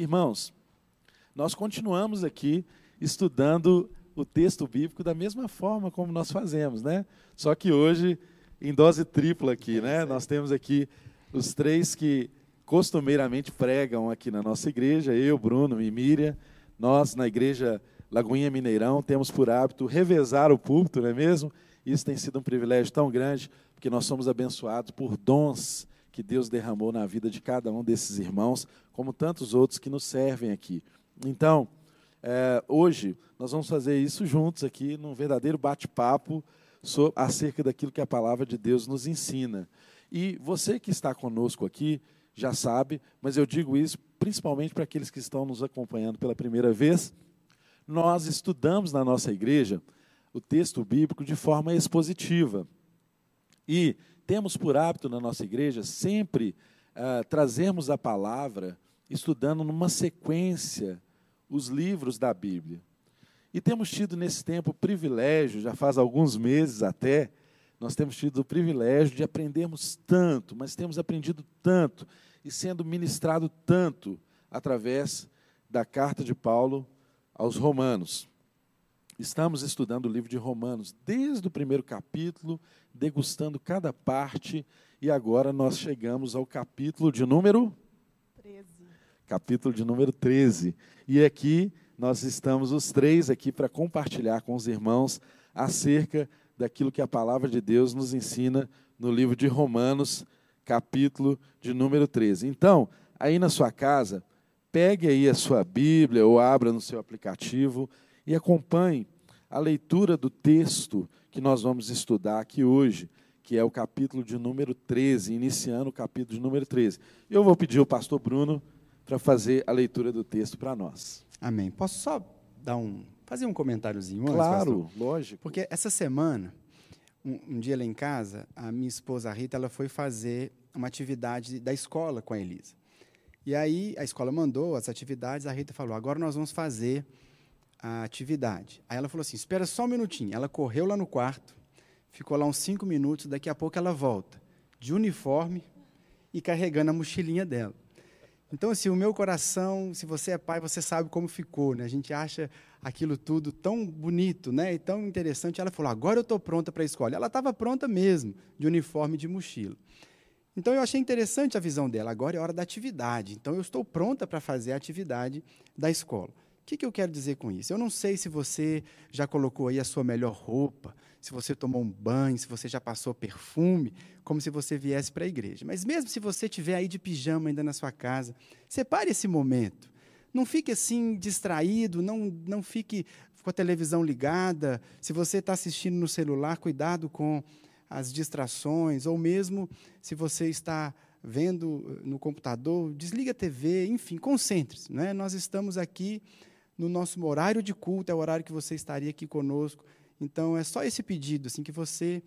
Irmãos, nós continuamos aqui estudando o texto bíblico da mesma forma como nós fazemos, né? Só que hoje em dose tripla aqui, né? Nós temos aqui os três que costumeiramente pregam aqui na nossa igreja, eu, Bruno e Miriam. Nós na igreja Lagoinha Mineirão temos por hábito revezar o púlpito, não é mesmo? Isso tem sido um privilégio tão grande, porque nós somos abençoados por dons que Deus derramou na vida de cada um desses irmãos, como tantos outros que nos servem aqui. Então, é, hoje, nós vamos fazer isso juntos aqui, num verdadeiro bate-papo acerca daquilo que a palavra de Deus nos ensina. E você que está conosco aqui já sabe, mas eu digo isso principalmente para aqueles que estão nos acompanhando pela primeira vez. Nós estudamos na nossa igreja o texto bíblico de forma expositiva. E temos por hábito na nossa igreja sempre uh, trazermos a palavra estudando numa sequência os livros da Bíblia. E temos tido nesse tempo o privilégio, já faz alguns meses até, nós temos tido o privilégio de aprendermos tanto, mas temos aprendido tanto e sendo ministrado tanto através da carta de Paulo aos Romanos. Estamos estudando o livro de Romanos desde o primeiro capítulo, degustando cada parte, e agora nós chegamos ao capítulo de número 13. Capítulo de número 13. E aqui nós estamos os três aqui para compartilhar com os irmãos acerca daquilo que a palavra de Deus nos ensina no livro de Romanos, capítulo de número 13. Então, aí na sua casa, pegue aí a sua Bíblia ou abra no seu aplicativo e acompanhe a leitura do texto que nós vamos estudar aqui hoje, que é o capítulo de número 13, iniciando o capítulo de número 13. Eu vou pedir ao pastor Bruno para fazer a leitura do texto para nós. Amém. Posso só dar um fazer um comentáriozinho antes, Claro, pastor? lógico. Porque essa semana, um, um, dia lá em casa, a minha esposa Rita, ela foi fazer uma atividade da escola com a Elisa. E aí a escola mandou as atividades, a Rita falou: "Agora nós vamos fazer a atividade. Aí ela falou assim: espera só um minutinho. Ela correu lá no quarto, ficou lá uns cinco minutos, daqui a pouco ela volta, de uniforme e carregando a mochilinha dela. Então, assim, o meu coração, se você é pai, você sabe como ficou, né? A gente acha aquilo tudo tão bonito, né? E tão interessante. Ela falou: agora eu estou pronta para a escola. Ela estava pronta mesmo, de uniforme de mochila. Então, eu achei interessante a visão dela. Agora é hora da atividade. Então, eu estou pronta para fazer a atividade da escola que, que eu quero dizer com isso? Eu não sei se você já colocou aí a sua melhor roupa, se você tomou um banho, se você já passou perfume, como se você viesse para a igreja. Mas mesmo se você estiver aí de pijama ainda na sua casa, separe esse momento. Não fique assim distraído, não, não fique com a televisão ligada. Se você está assistindo no celular, cuidado com as distrações, ou mesmo se você está vendo no computador, desliga a TV, enfim, concentre-se. Né? Nós estamos aqui no nosso horário de culto, é o horário que você estaria aqui conosco. Então, é só esse pedido, assim, que você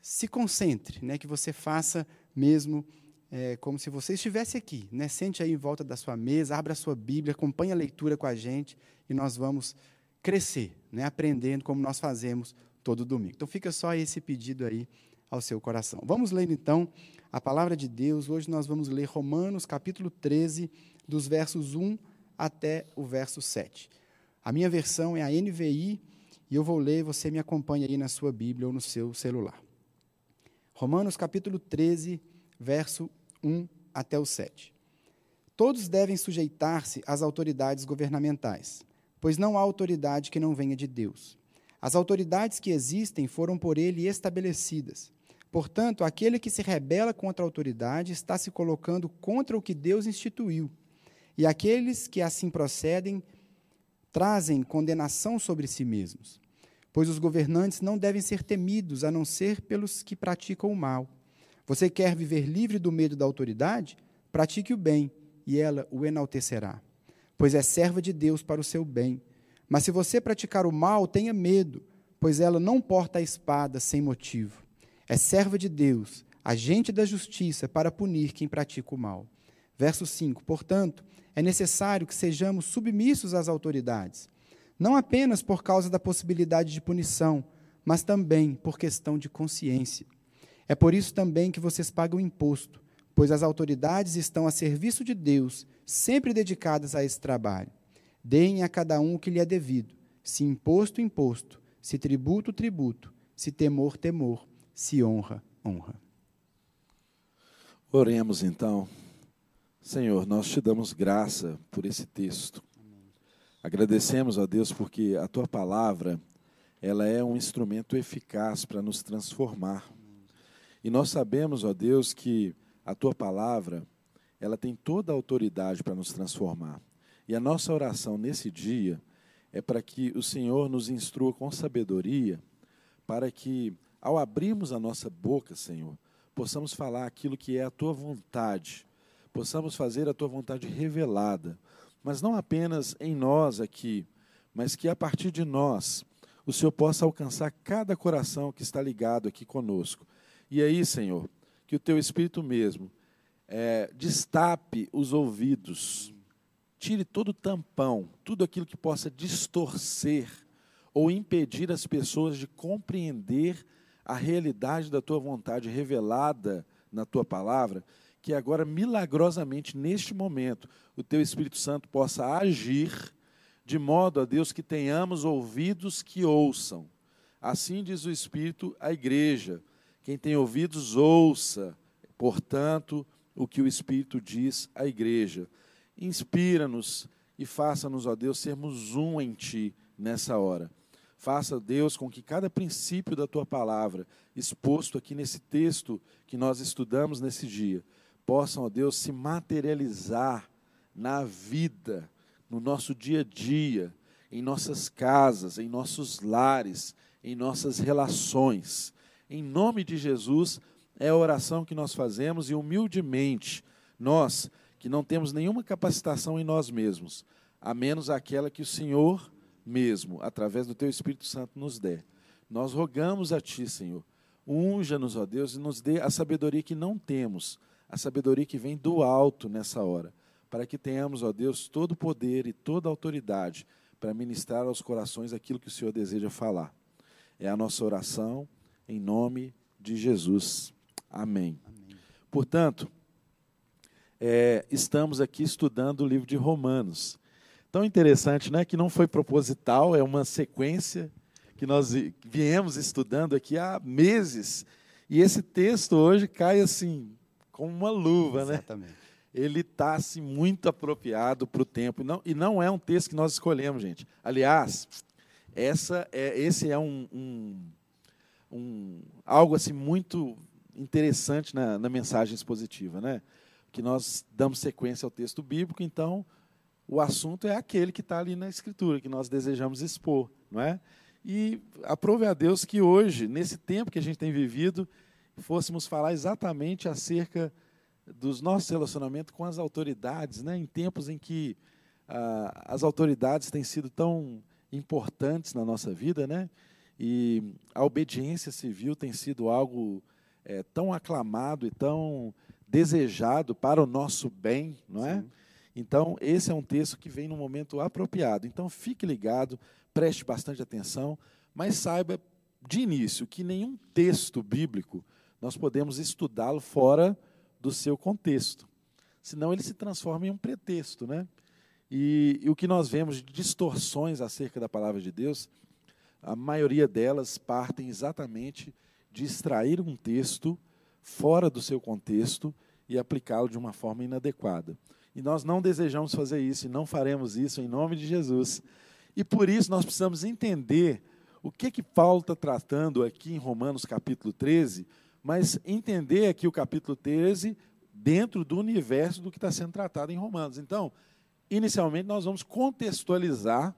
se concentre, né, que você faça mesmo é, como se você estivesse aqui. Né? Sente aí em volta da sua mesa, abra a sua Bíblia, acompanhe a leitura com a gente e nós vamos crescer, né, aprendendo como nós fazemos todo domingo. Então, fica só esse pedido aí ao seu coração. Vamos ler, então, a palavra de Deus. Hoje nós vamos ler Romanos, capítulo 13, dos versos 1 até o verso 7. A minha versão é a NVI e eu vou ler, você me acompanha aí na sua Bíblia ou no seu celular. Romanos capítulo 13, verso 1 até o 7. Todos devem sujeitar-se às autoridades governamentais, pois não há autoridade que não venha de Deus. As autoridades que existem foram por ele estabelecidas. Portanto, aquele que se rebela contra a autoridade está se colocando contra o que Deus instituiu e aqueles que assim procedem trazem condenação sobre si mesmos, pois os governantes não devem ser temidos a não ser pelos que praticam o mal. Você quer viver livre do medo da autoridade? Pratique o bem, e ela o enaltecerá, pois é serva de Deus para o seu bem. Mas se você praticar o mal, tenha medo, pois ela não porta a espada sem motivo. É serva de Deus, agente da justiça para punir quem pratica o mal. Verso 5: Portanto, é necessário que sejamos submissos às autoridades, não apenas por causa da possibilidade de punição, mas também por questão de consciência. É por isso também que vocês pagam imposto, pois as autoridades estão a serviço de Deus, sempre dedicadas a esse trabalho. Deem a cada um o que lhe é devido, se imposto, imposto, se tributo, tributo, se temor, temor, se honra, honra. Oremos então. Senhor, nós te damos graça por esse texto. Agradecemos a Deus porque a tua palavra, ela é um instrumento eficaz para nos transformar. E nós sabemos, ó Deus, que a tua palavra, ela tem toda a autoridade para nos transformar. E a nossa oração nesse dia é para que o Senhor nos instrua com sabedoria, para que, ao abrirmos a nossa boca, Senhor, possamos falar aquilo que é a tua vontade, possamos fazer a tua vontade revelada, mas não apenas em nós aqui, mas que a partir de nós o Senhor possa alcançar cada coração que está ligado aqui conosco. E aí, Senhor, que o teu Espírito mesmo é, destape os ouvidos, tire todo tampão, tudo aquilo que possa distorcer ou impedir as pessoas de compreender a realidade da tua vontade revelada na tua palavra, que agora milagrosamente neste momento o teu Espírito Santo possa agir de modo a Deus que tenhamos ouvidos que ouçam. Assim diz o Espírito à igreja. Quem tem ouvidos, ouça, portanto, o que o Espírito diz à igreja. Inspira-nos e faça-nos, ó Deus, sermos um em Ti nessa hora. Faça, Deus, com que cada princípio da Tua palavra, exposto aqui nesse texto que nós estudamos nesse dia, possam, ó Deus, se materializar na vida, no nosso dia a dia, em nossas casas, em nossos lares, em nossas relações em nome de Jesus, é a oração que nós fazemos e humildemente, nós que não temos nenhuma capacitação em nós mesmos, a menos aquela que o Senhor mesmo, através do Teu Espírito Santo, nos dê. Nós rogamos a Ti, Senhor, unja-nos, ó Deus, e nos dê a sabedoria que não temos, a sabedoria que vem do alto nessa hora, para que tenhamos, ó Deus, todo o poder e toda a autoridade para ministrar aos corações aquilo que o Senhor deseja falar. É a nossa oração em nome de Jesus. Amém. Amém. Portanto, é, estamos aqui estudando o livro de Romanos. Tão interessante, né? Que não foi proposital, é uma sequência que nós viemos estudando aqui há meses. E esse texto hoje cai assim, como uma luva, né? Exatamente. Ele está assim, muito apropriado para o tempo. E não, e não é um texto que nós escolhemos, gente. Aliás, essa é, esse é um, um um, algo assim muito interessante na, na mensagem expositiva, né? Que nós damos sequência ao texto bíblico, então o assunto é aquele que está ali na Escritura, que nós desejamos expor, não é? E aprove a Deus que hoje, nesse tempo que a gente tem vivido, fôssemos falar exatamente acerca dos nossos relacionamentos com as autoridades, né? Em tempos em que ah, as autoridades têm sido tão importantes na nossa vida, né? E a obediência civil tem sido algo é, tão aclamado e tão desejado para o nosso bem, não é? Sim. Então, esse é um texto que vem no momento apropriado. Então, fique ligado, preste bastante atenção, mas saiba de início que nenhum texto bíblico nós podemos estudá-lo fora do seu contexto. Senão ele se transforma em um pretexto, né? E, e o que nós vemos de distorções acerca da palavra de Deus a maioria delas partem exatamente de extrair um texto fora do seu contexto e aplicá-lo de uma forma inadequada. E nós não desejamos fazer isso e não faremos isso em nome de Jesus. E por isso nós precisamos entender o que que Paulo está tratando aqui em Romanos capítulo 13, mas entender aqui o capítulo 13 dentro do universo do que está sendo tratado em Romanos. Então, inicialmente nós vamos contextualizar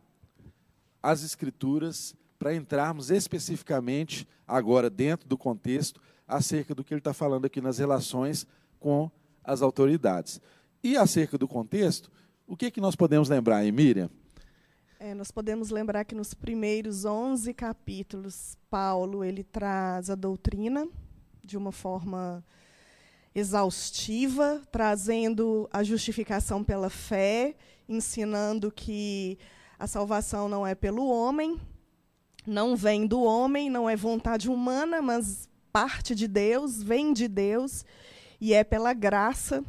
as escrituras para entrarmos especificamente, agora dentro do contexto, acerca do que ele está falando aqui nas relações com as autoridades. E acerca do contexto, o que, que nós podemos lembrar, Miriam? É, nós podemos lembrar que nos primeiros 11 capítulos, Paulo ele traz a doutrina de uma forma exaustiva, trazendo a justificação pela fé, ensinando que a salvação não é pelo homem, não vem do homem, não é vontade humana, mas parte de Deus, vem de Deus. e é pela graça.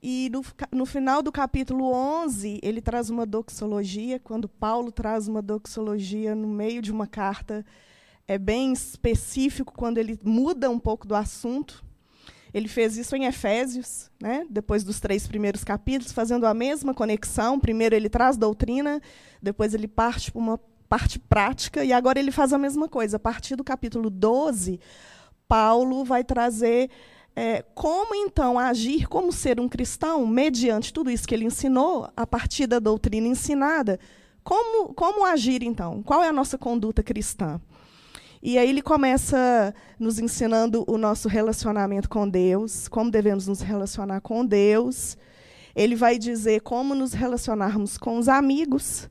E no, no, final do capítulo 11, ele traz uma doxologia. Quando Paulo traz uma doxologia no meio de uma carta, é bem específico quando ele muda um pouco do assunto. Ele fez isso em Efésios, né? depois dos três primeiros capítulos, fazendo a mesma conexão. Primeiro ele traz doutrina, depois ele parte para uma parte prática, e agora ele faz a mesma coisa. A partir do capítulo 12, Paulo vai trazer é, como então agir como ser um cristão, mediante tudo isso que ele ensinou, a partir da doutrina ensinada. Como, como agir então? Qual é a nossa conduta cristã? E aí ele começa nos ensinando o nosso relacionamento com Deus, como devemos nos relacionar com Deus. Ele vai dizer como nos relacionarmos com os amigos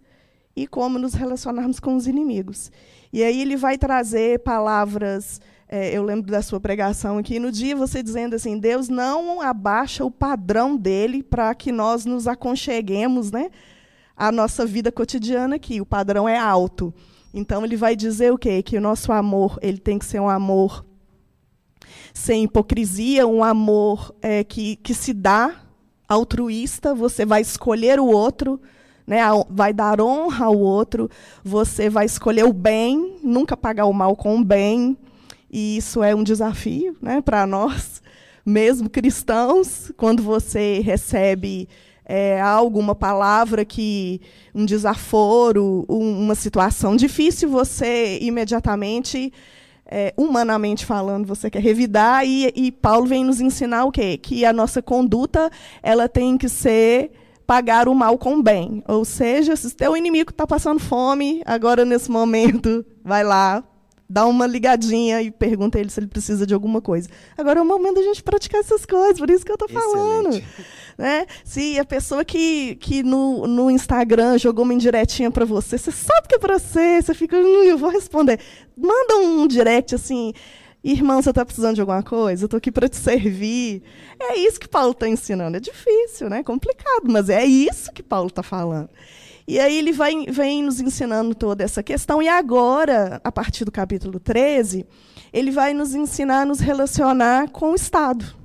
e como nos relacionarmos com os inimigos. E aí ele vai trazer palavras. É, eu lembro da sua pregação aqui no dia, você dizendo assim: Deus não abaixa o padrão dele para que nós nos aconcheguemos, né? A nossa vida cotidiana aqui. O padrão é alto. Então ele vai dizer o quê? Que o nosso amor ele tem que ser um amor sem hipocrisia, um amor é, que, que se dá altruísta. Você vai escolher o outro, né? vai dar honra ao outro. Você vai escolher o bem, nunca pagar o mal com o bem. E isso é um desafio né, para nós, mesmo cristãos, quando você recebe é, alguma palavra que um desaforo, um, uma situação difícil, você imediatamente, é, humanamente falando, você quer revidar e, e Paulo vem nos ensinar o quê? Que a nossa conduta ela tem que ser pagar o mal com o bem. Ou seja, se teu inimigo está passando fome, agora nesse momento, vai lá, dá uma ligadinha e pergunta ele se ele precisa de alguma coisa. Agora é o momento da gente praticar essas coisas, por isso que eu estou falando. Né? Se a pessoa que, que no, no Instagram jogou uma indiretinha para você, você sabe que é para você, você fica, hum, eu vou responder. Manda um direct assim, irmão, você está precisando de alguma coisa? Eu estou aqui para te servir. É isso que Paulo está ensinando. É difícil, né? complicado, mas é isso que Paulo está falando. E aí ele vai, vem nos ensinando toda essa questão. E agora, a partir do capítulo 13, ele vai nos ensinar a nos relacionar com o Estado.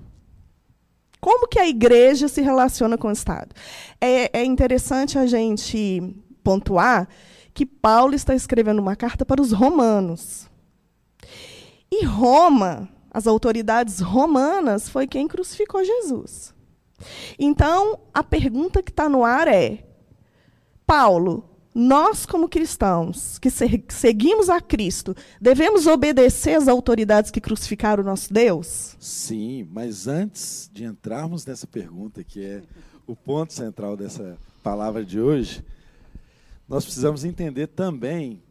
Como que a igreja se relaciona com o Estado? É, é interessante a gente pontuar que Paulo está escrevendo uma carta para os romanos. E Roma, as autoridades romanas, foi quem crucificou Jesus. Então, a pergunta que está no ar é: Paulo, nós, como cristãos, que seguimos a Cristo, devemos obedecer às autoridades que crucificaram o nosso Deus? Sim, mas antes de entrarmos nessa pergunta, que é o ponto central dessa palavra de hoje, nós precisamos entender também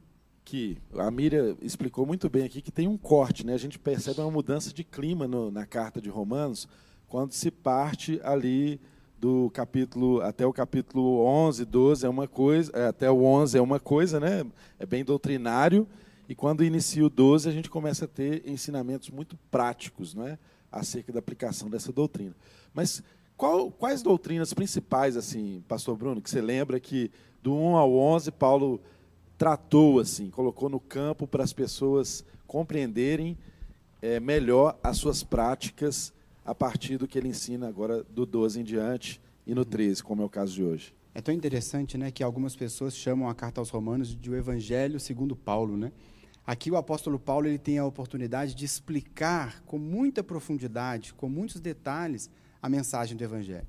que a Miriam explicou muito bem aqui que tem um corte, né? A gente percebe uma mudança de clima no, na carta de Romanos quando se parte ali do capítulo até o capítulo 11, 12 é uma coisa, é, até o 11 é uma coisa, né? É bem doutrinário. E quando inicia o 12, a gente começa a ter ensinamentos muito práticos, não é? Acerca da aplicação dessa doutrina. Mas qual, quais doutrinas principais, assim, Pastor Bruno, que você lembra que do 1 ao 11 Paulo tratou assim, colocou no campo para as pessoas compreenderem é, melhor as suas práticas a partir do que ele ensina agora do 12 em diante e no 13, como é o caso de hoje. É tão interessante né, que algumas pessoas chamam a carta aos Romanos de o Evangelho segundo Paulo. Né? Aqui o apóstolo Paulo ele tem a oportunidade de explicar com muita profundidade, com muitos detalhes, a mensagem do Evangelho.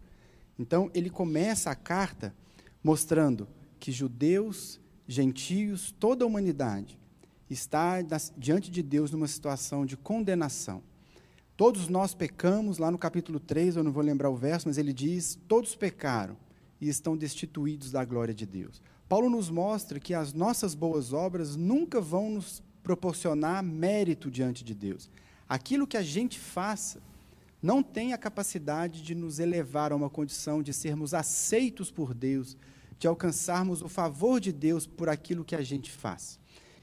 Então, ele começa a carta mostrando que judeus, gentios, toda a humanidade está diante de Deus numa situação de condenação. Todos nós pecamos, lá no capítulo 3, eu não vou lembrar o verso, mas ele diz: todos pecaram e estão destituídos da glória de Deus. Paulo nos mostra que as nossas boas obras nunca vão nos proporcionar mérito diante de Deus. Aquilo que a gente faça não tem a capacidade de nos elevar a uma condição de sermos aceitos por Deus, de alcançarmos o favor de Deus por aquilo que a gente faz.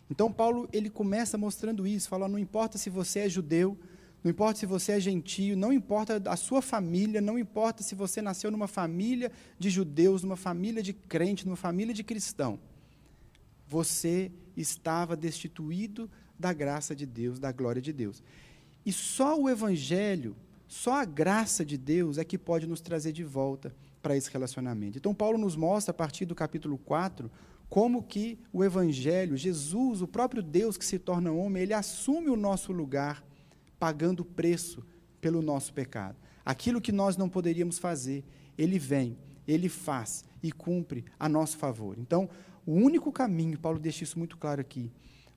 Então Paulo ele começa mostrando isso, fala: não importa se você é judeu, não importa se você é gentio, não importa a sua família, não importa se você nasceu numa família de judeus, numa família de crente, numa família de cristão. Você estava destituído da graça de Deus, da glória de Deus. E só o Evangelho só a graça de Deus é que pode nos trazer de volta para esse relacionamento. Então, Paulo nos mostra, a partir do capítulo 4, como que o Evangelho, Jesus, o próprio Deus que se torna homem, ele assume o nosso lugar, pagando preço pelo nosso pecado. Aquilo que nós não poderíamos fazer, ele vem, ele faz e cumpre a nosso favor. Então, o único caminho, Paulo deixa isso muito claro aqui,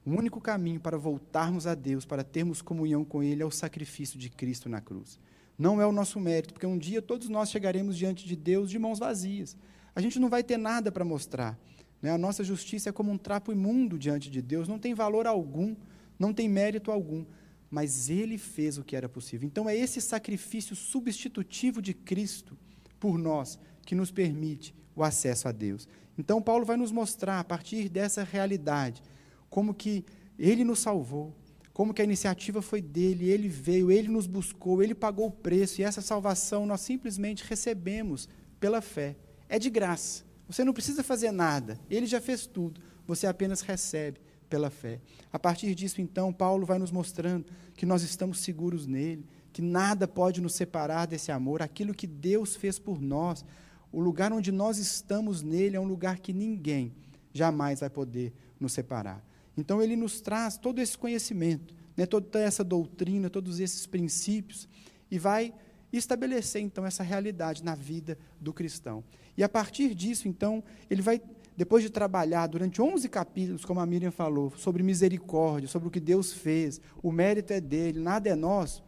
o único caminho para voltarmos a Deus, para termos comunhão com Ele, é o sacrifício de Cristo na cruz. Não é o nosso mérito, porque um dia todos nós chegaremos diante de Deus de mãos vazias. A gente não vai ter nada para mostrar. Né? A nossa justiça é como um trapo imundo diante de Deus, não tem valor algum, não tem mérito algum. Mas Ele fez o que era possível. Então é esse sacrifício substitutivo de Cristo por nós que nos permite o acesso a Deus. Então Paulo vai nos mostrar, a partir dessa realidade, como que ele nos salvou, como que a iniciativa foi dele, ele veio, ele nos buscou, ele pagou o preço e essa salvação nós simplesmente recebemos pela fé. É de graça. Você não precisa fazer nada, ele já fez tudo. Você apenas recebe pela fé. A partir disso, então, Paulo vai nos mostrando que nós estamos seguros nele, que nada pode nos separar desse amor, aquilo que Deus fez por nós. O lugar onde nós estamos nele é um lugar que ninguém jamais vai poder nos separar. Então, ele nos traz todo esse conhecimento, né, toda essa doutrina, todos esses princípios, e vai estabelecer, então, essa realidade na vida do cristão. E a partir disso, então, ele vai, depois de trabalhar durante 11 capítulos, como a Miriam falou, sobre misericórdia, sobre o que Deus fez, o mérito é dele, nada é nosso,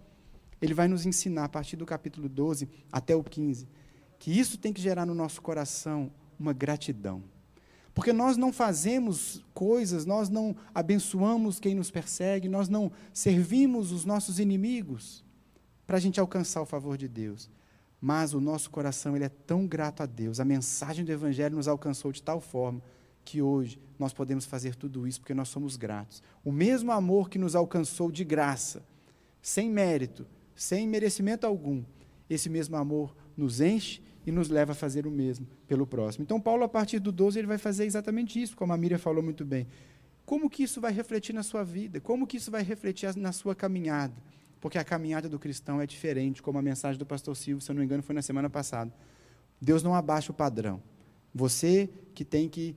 ele vai nos ensinar, a partir do capítulo 12 até o 15, que isso tem que gerar no nosso coração uma gratidão. Porque nós não fazemos coisas, nós não abençoamos quem nos persegue, nós não servimos os nossos inimigos para a gente alcançar o favor de Deus. Mas o nosso coração ele é tão grato a Deus, a mensagem do Evangelho nos alcançou de tal forma que hoje nós podemos fazer tudo isso porque nós somos gratos. O mesmo amor que nos alcançou de graça, sem mérito, sem merecimento algum, esse mesmo amor nos enche e nos leva a fazer o mesmo pelo próximo. Então, Paulo, a partir do 12, ele vai fazer exatamente isso, como a Miriam falou muito bem. Como que isso vai refletir na sua vida? Como que isso vai refletir na sua caminhada? Porque a caminhada do cristão é diferente, como a mensagem do pastor Silvio, se eu não me engano, foi na semana passada. Deus não abaixa o padrão. Você que tem que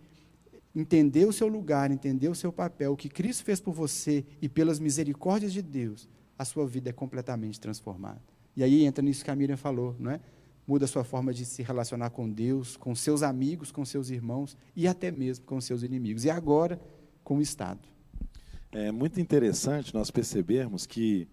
entender o seu lugar, entender o seu papel, o que Cristo fez por você e pelas misericórdias de Deus, a sua vida é completamente transformada. E aí entra nisso que a Miriam falou, não é? muda a sua forma de se relacionar com Deus, com seus amigos, com seus irmãos e até mesmo com seus inimigos. E agora, com o Estado. É muito interessante nós percebermos que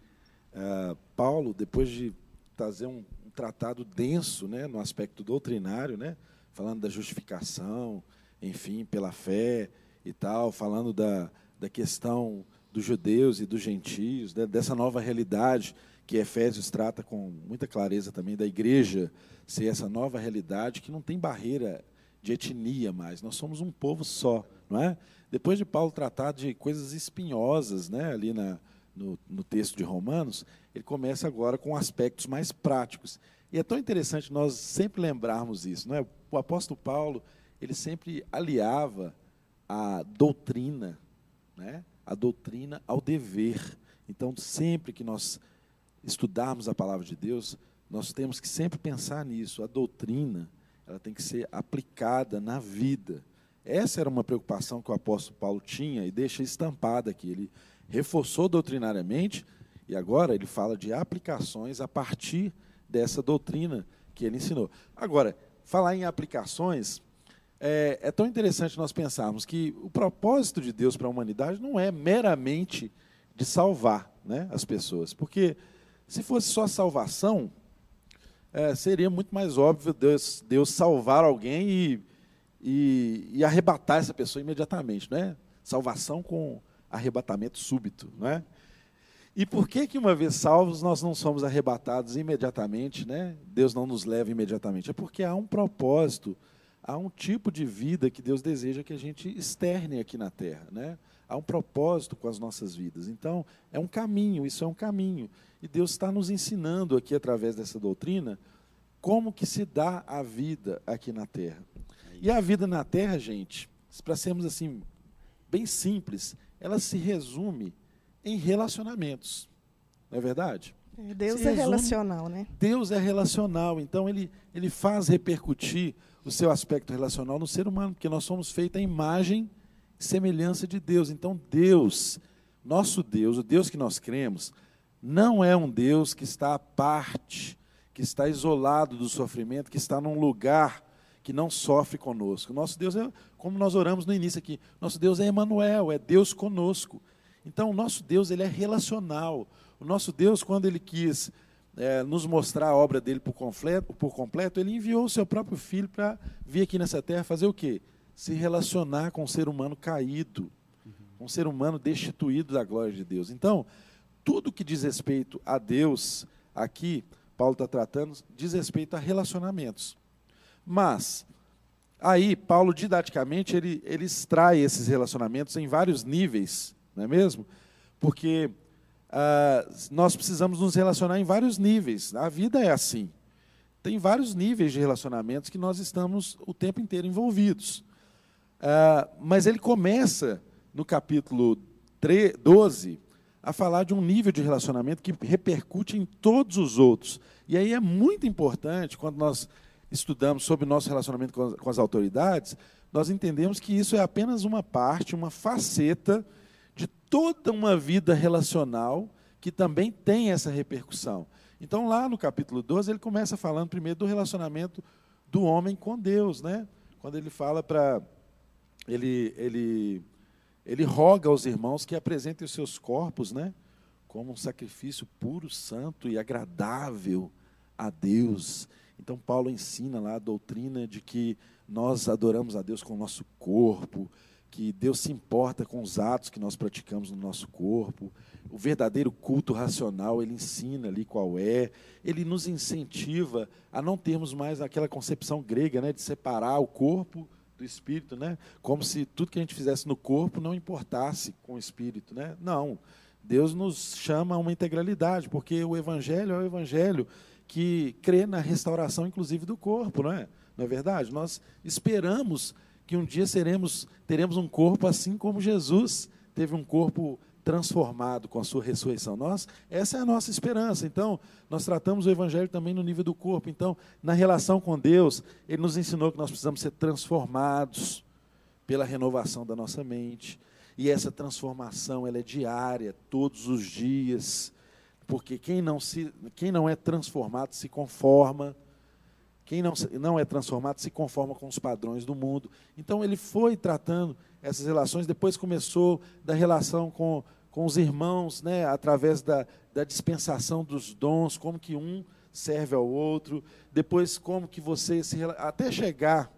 uh, Paulo, depois de trazer um, um, tratado denso né, no aspecto doutrinário, né, falando da justificação, enfim, pela fé e tal, falando da, da questão dos judeus e dos gentios, né, dessa nova realidade que Efésios trata com muita clareza também da igreja ser essa nova realidade que não tem barreira de etnia mais. Nós somos um povo só, não é? Depois de Paulo tratar de coisas espinhosas, né, ali na, no, no texto de Romanos, ele começa agora com aspectos mais práticos. E é tão interessante nós sempre lembrarmos isso, não é? O apóstolo Paulo, ele sempre aliava a doutrina, né? A doutrina ao dever. Então, sempre que nós estudarmos a palavra de Deus, nós temos que sempre pensar nisso. A doutrina, ela tem que ser aplicada na vida. Essa era uma preocupação que o apóstolo Paulo tinha e deixa estampada aqui. Ele reforçou doutrinariamente e agora ele fala de aplicações a partir dessa doutrina que ele ensinou. Agora, falar em aplicações, é, é tão interessante nós pensarmos que o propósito de Deus para a humanidade não é meramente de salvar né, as pessoas, porque se fosse só salvação, é, seria muito mais óbvio Deus, Deus salvar alguém e, e, e, arrebatar essa pessoa imediatamente, né? Salvação com arrebatamento súbito, não é? E por que que uma vez salvos nós não somos arrebatados imediatamente, né? Deus não nos leva imediatamente? É porque há um propósito, há um tipo de vida que Deus deseja que a gente externe aqui na terra, né? Há um propósito com as nossas vidas. Então, é um caminho, isso é um caminho. E Deus está nos ensinando aqui, através dessa doutrina, como que se dá a vida aqui na Terra. E a vida na Terra, gente, para sermos assim, bem simples, ela se resume em relacionamentos. Não é verdade? Deus se é resume- relacional, né? Deus é relacional, então ele, ele faz repercutir o seu aspecto relacional no ser humano, porque nós somos feitos à imagem e semelhança de Deus. Então, Deus, nosso Deus, o Deus que nós cremos, não é um Deus que está à parte, que está isolado do sofrimento, que está num lugar que não sofre conosco. Nosso Deus é, como nós oramos no início aqui, nosso Deus é Emanuel, é Deus conosco. Então, o nosso Deus ele é relacional. O nosso Deus, quando ele quis eh, nos mostrar a obra dele por completo, por completo, ele enviou o seu próprio filho para vir aqui nessa terra fazer o quê? Se relacionar com o ser humano caído, com o ser humano destituído da glória de Deus. Então, tudo que diz respeito a Deus, aqui, Paulo está tratando, diz respeito a relacionamentos. Mas, aí, Paulo, didaticamente, ele, ele extrai esses relacionamentos em vários níveis, não é mesmo? Porque ah, nós precisamos nos relacionar em vários níveis. A vida é assim. Tem vários níveis de relacionamentos que nós estamos o tempo inteiro envolvidos. Ah, mas ele começa, no capítulo 3, 12, a falar de um nível de relacionamento que repercute em todos os outros. E aí é muito importante, quando nós estudamos sobre o nosso relacionamento com as, com as autoridades, nós entendemos que isso é apenas uma parte, uma faceta de toda uma vida relacional que também tem essa repercussão. Então, lá no capítulo 12, ele começa falando primeiro do relacionamento do homem com Deus, né? Quando ele fala para ele ele ele roga aos irmãos que apresentem os seus corpos, né, como um sacrifício puro, santo e agradável a Deus. Então Paulo ensina lá a doutrina de que nós adoramos a Deus com o nosso corpo, que Deus se importa com os atos que nós praticamos no nosso corpo. O verdadeiro culto racional, ele ensina ali qual é. Ele nos incentiva a não termos mais aquela concepção grega, né, de separar o corpo do espírito, né? Como se tudo que a gente fizesse no corpo não importasse com o espírito, né? Não. Deus nos chama a uma integralidade, porque o evangelho é o evangelho que crê na restauração inclusive do corpo, não é? Não é verdade? Nós esperamos que um dia seremos teremos um corpo assim como Jesus teve um corpo transformado com a sua ressurreição. Nós, essa é a nossa esperança. Então, nós tratamos o evangelho também no nível do corpo. Então, na relação com Deus, ele nos ensinou que nós precisamos ser transformados pela renovação da nossa mente. E essa transformação, ela é diária, todos os dias. Porque quem não se quem não é transformado se conforma quem não, não é transformado se conforma com os padrões do mundo. Então ele foi tratando essas relações, depois começou da relação com, com os irmãos, né, através da, da dispensação dos dons, como que um serve ao outro, depois como que você se até chegar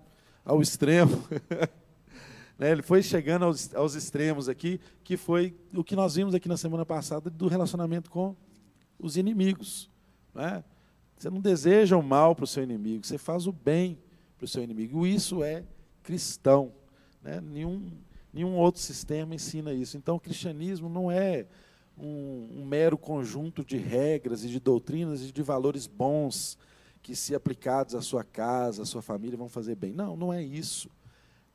ao extremo. né, ele foi chegando aos, aos extremos aqui, que foi o que nós vimos aqui na semana passada do relacionamento com os inimigos. Né? Você não deseja o mal para o seu inimigo, você faz o bem para o seu inimigo. Isso é cristão. Né? Nenhum, nenhum outro sistema ensina isso. Então, o cristianismo não é um, um mero conjunto de regras e de doutrinas e de valores bons que, se aplicados à sua casa, à sua família, vão fazer bem. Não, não é isso.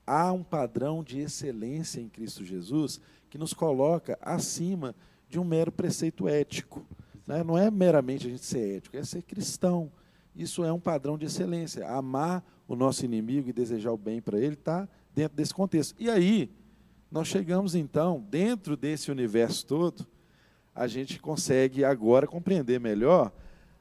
Há um padrão de excelência em Cristo Jesus que nos coloca acima de um mero preceito ético. Né? Não é meramente a gente ser ético, é ser cristão. Isso é um padrão de excelência. Amar o nosso inimigo e desejar o bem para ele está dentro desse contexto. E aí, nós chegamos então, dentro desse universo todo, a gente consegue agora compreender melhor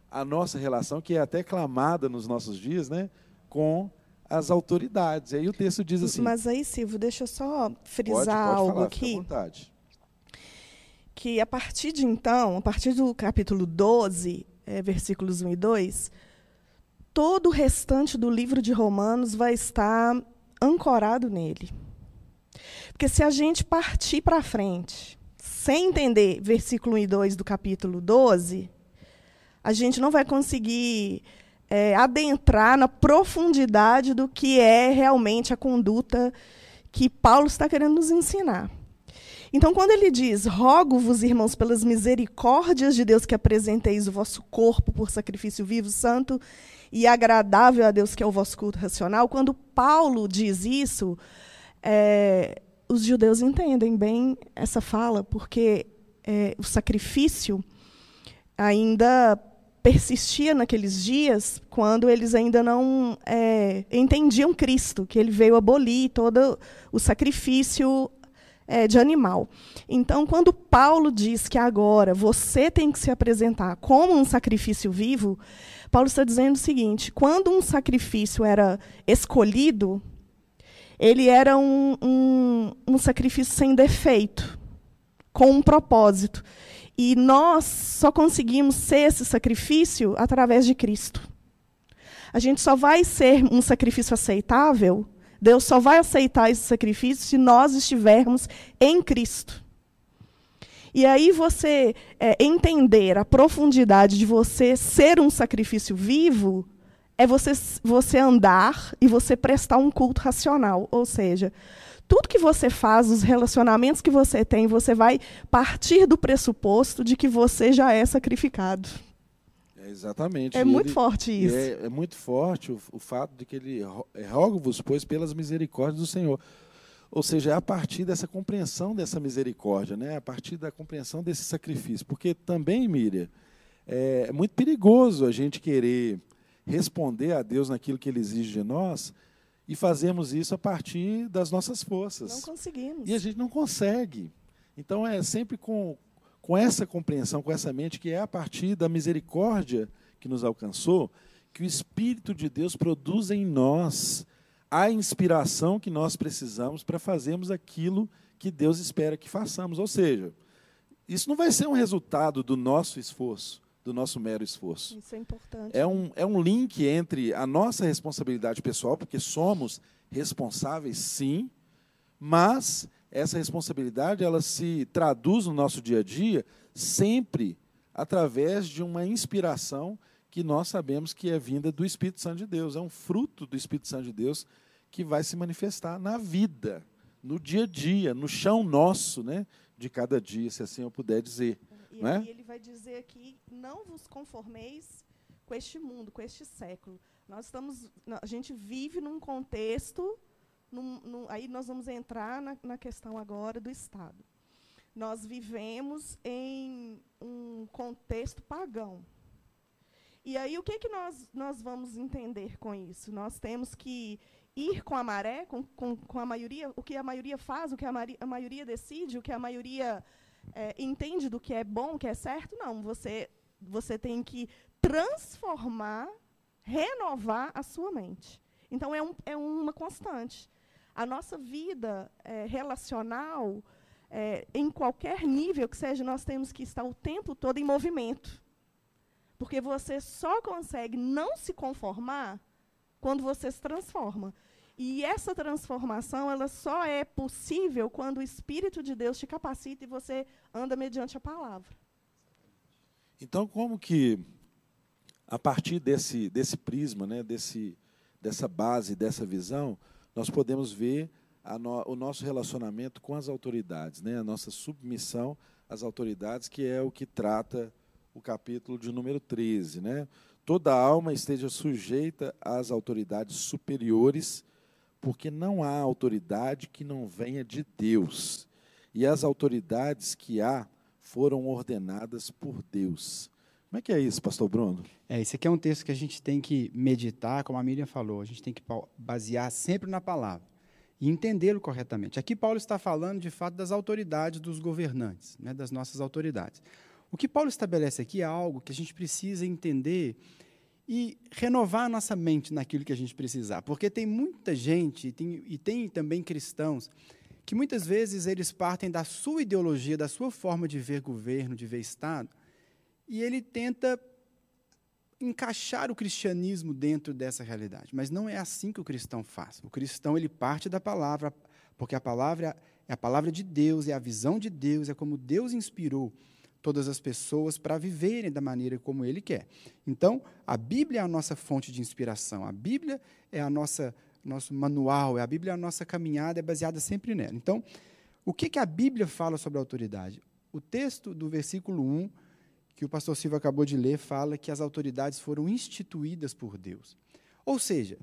a nossa relação, que é até clamada nos nossos dias, né, com as autoridades. E aí o texto diz assim. Mas aí, Silvio, deixa eu só frisar pode, pode algo falar, fica à aqui. vontade. Que a partir de então, a partir do capítulo 12, eh, versículos 1 e 2, todo o restante do livro de Romanos vai estar ancorado nele. Porque se a gente partir para frente, sem entender versículo 1 e 2 do capítulo 12, a gente não vai conseguir eh, adentrar na profundidade do que é realmente a conduta que Paulo está querendo nos ensinar. Então, quando ele diz: Rogo-vos, irmãos, pelas misericórdias de Deus, que apresenteis o vosso corpo por sacrifício vivo, santo e agradável a Deus, que é o vosso culto racional, quando Paulo diz isso, é, os judeus entendem bem essa fala, porque é, o sacrifício, ainda persistia naqueles dias, quando eles ainda não é, entendiam Cristo, que ele veio abolir todo o sacrifício é, de animal. Então, quando Paulo diz que agora você tem que se apresentar como um sacrifício vivo, Paulo está dizendo o seguinte: quando um sacrifício era escolhido, ele era um, um, um sacrifício sem defeito, com um propósito. E nós só conseguimos ser esse sacrifício através de Cristo. A gente só vai ser um sacrifício aceitável, Deus só vai aceitar esse sacrifício se nós estivermos em Cristo. E aí você é, entender a profundidade de você ser um sacrifício vivo é você, você andar e você prestar um culto racional. Ou seja, tudo que você faz, os relacionamentos que você tem, você vai partir do pressuposto de que você já é sacrificado. Exatamente. É E muito ele- forte isso. É, é muito forte o, o fato de que ele é, rogo-vos, pois, pelas misericórdias do Senhor. Ou seja, é a partir dessa compreensão dessa misericórdia, né? a partir da compreensão desse sacrifício. Porque também, Miriam, é, é muito perigoso a gente querer responder a Deus naquilo que Ele exige de nós e fazermos isso a partir das nossas forças. Não conseguimos. E a gente não consegue. Então é sempre com, com essa compreensão, com essa mente, que é a partir da misericórdia que nos alcançou, que o Espírito de Deus produz em nós a inspiração que nós precisamos para fazermos aquilo que Deus espera que façamos. Ou seja, isso não vai ser um resultado do nosso esforço, do nosso mero esforço. Isso é importante. É um, é um link entre a nossa responsabilidade pessoal, porque somos responsáveis, sim, mas essa responsabilidade ela se traduz no nosso dia a dia sempre através de uma inspiração que nós sabemos que é vinda do Espírito Santo de Deus. É um fruto do Espírito Santo de Deus que vai se manifestar na vida, no dia a dia, no chão nosso, né, de cada dia, se assim eu puder dizer. E né? ele vai dizer aqui: não vos conformeis com este mundo, com este século. Nós estamos, a gente vive num contexto, aí nós vamos entrar na, na questão agora do Estado. Nós vivemos em um contexto pagão. E aí o que, que nós, nós vamos entender com isso? Nós temos que ir com a maré, com, com, com a maioria, o que a maioria faz, o que a, mari- a maioria decide, o que a maioria é, entende do que é bom, o que é certo, não. Você, você tem que transformar, renovar a sua mente. Então, é, um, é uma constante. A nossa vida é, relacional, é, em qualquer nível que seja, nós temos que estar o tempo todo em movimento. Porque você só consegue não se conformar quando você se transforma. E essa transformação, ela só é possível quando o Espírito de Deus te capacita e você anda mediante a palavra. Então, como que, a partir desse, desse prisma, né, desse, dessa base, dessa visão, nós podemos ver no- o nosso relacionamento com as autoridades, né, a nossa submissão às autoridades, que é o que trata o capítulo de número 13. Né? Toda alma esteja sujeita às autoridades superiores, porque não há autoridade que não venha de Deus. E as autoridades que há foram ordenadas por Deus. Como é que é isso, pastor Bruno? É, esse aqui é um texto que a gente tem que meditar, como a Miriam falou, a gente tem que basear sempre na palavra e entendê-lo corretamente. Aqui Paulo está falando, de fato, das autoridades dos governantes, né, das nossas autoridades. O que Paulo estabelece aqui é algo que a gente precisa entender e renovar a nossa mente naquilo que a gente precisar, porque tem muita gente e tem, e tem também cristãos que muitas vezes eles partem da sua ideologia, da sua forma de ver governo, de ver Estado, e ele tenta encaixar o cristianismo dentro dessa realidade. Mas não é assim que o cristão faz. O cristão ele parte da palavra, porque a palavra é a palavra de Deus, é a visão de Deus, é como Deus inspirou todas as pessoas para viverem da maneira como ele quer. Então, a Bíblia é a nossa fonte de inspiração. A Bíblia é a nossa nosso manual, é a Bíblia é a nossa caminhada é baseada sempre nela. Então, o que que a Bíblia fala sobre a autoridade? O texto do versículo 1 que o pastor Silva acabou de ler fala que as autoridades foram instituídas por Deus. Ou seja,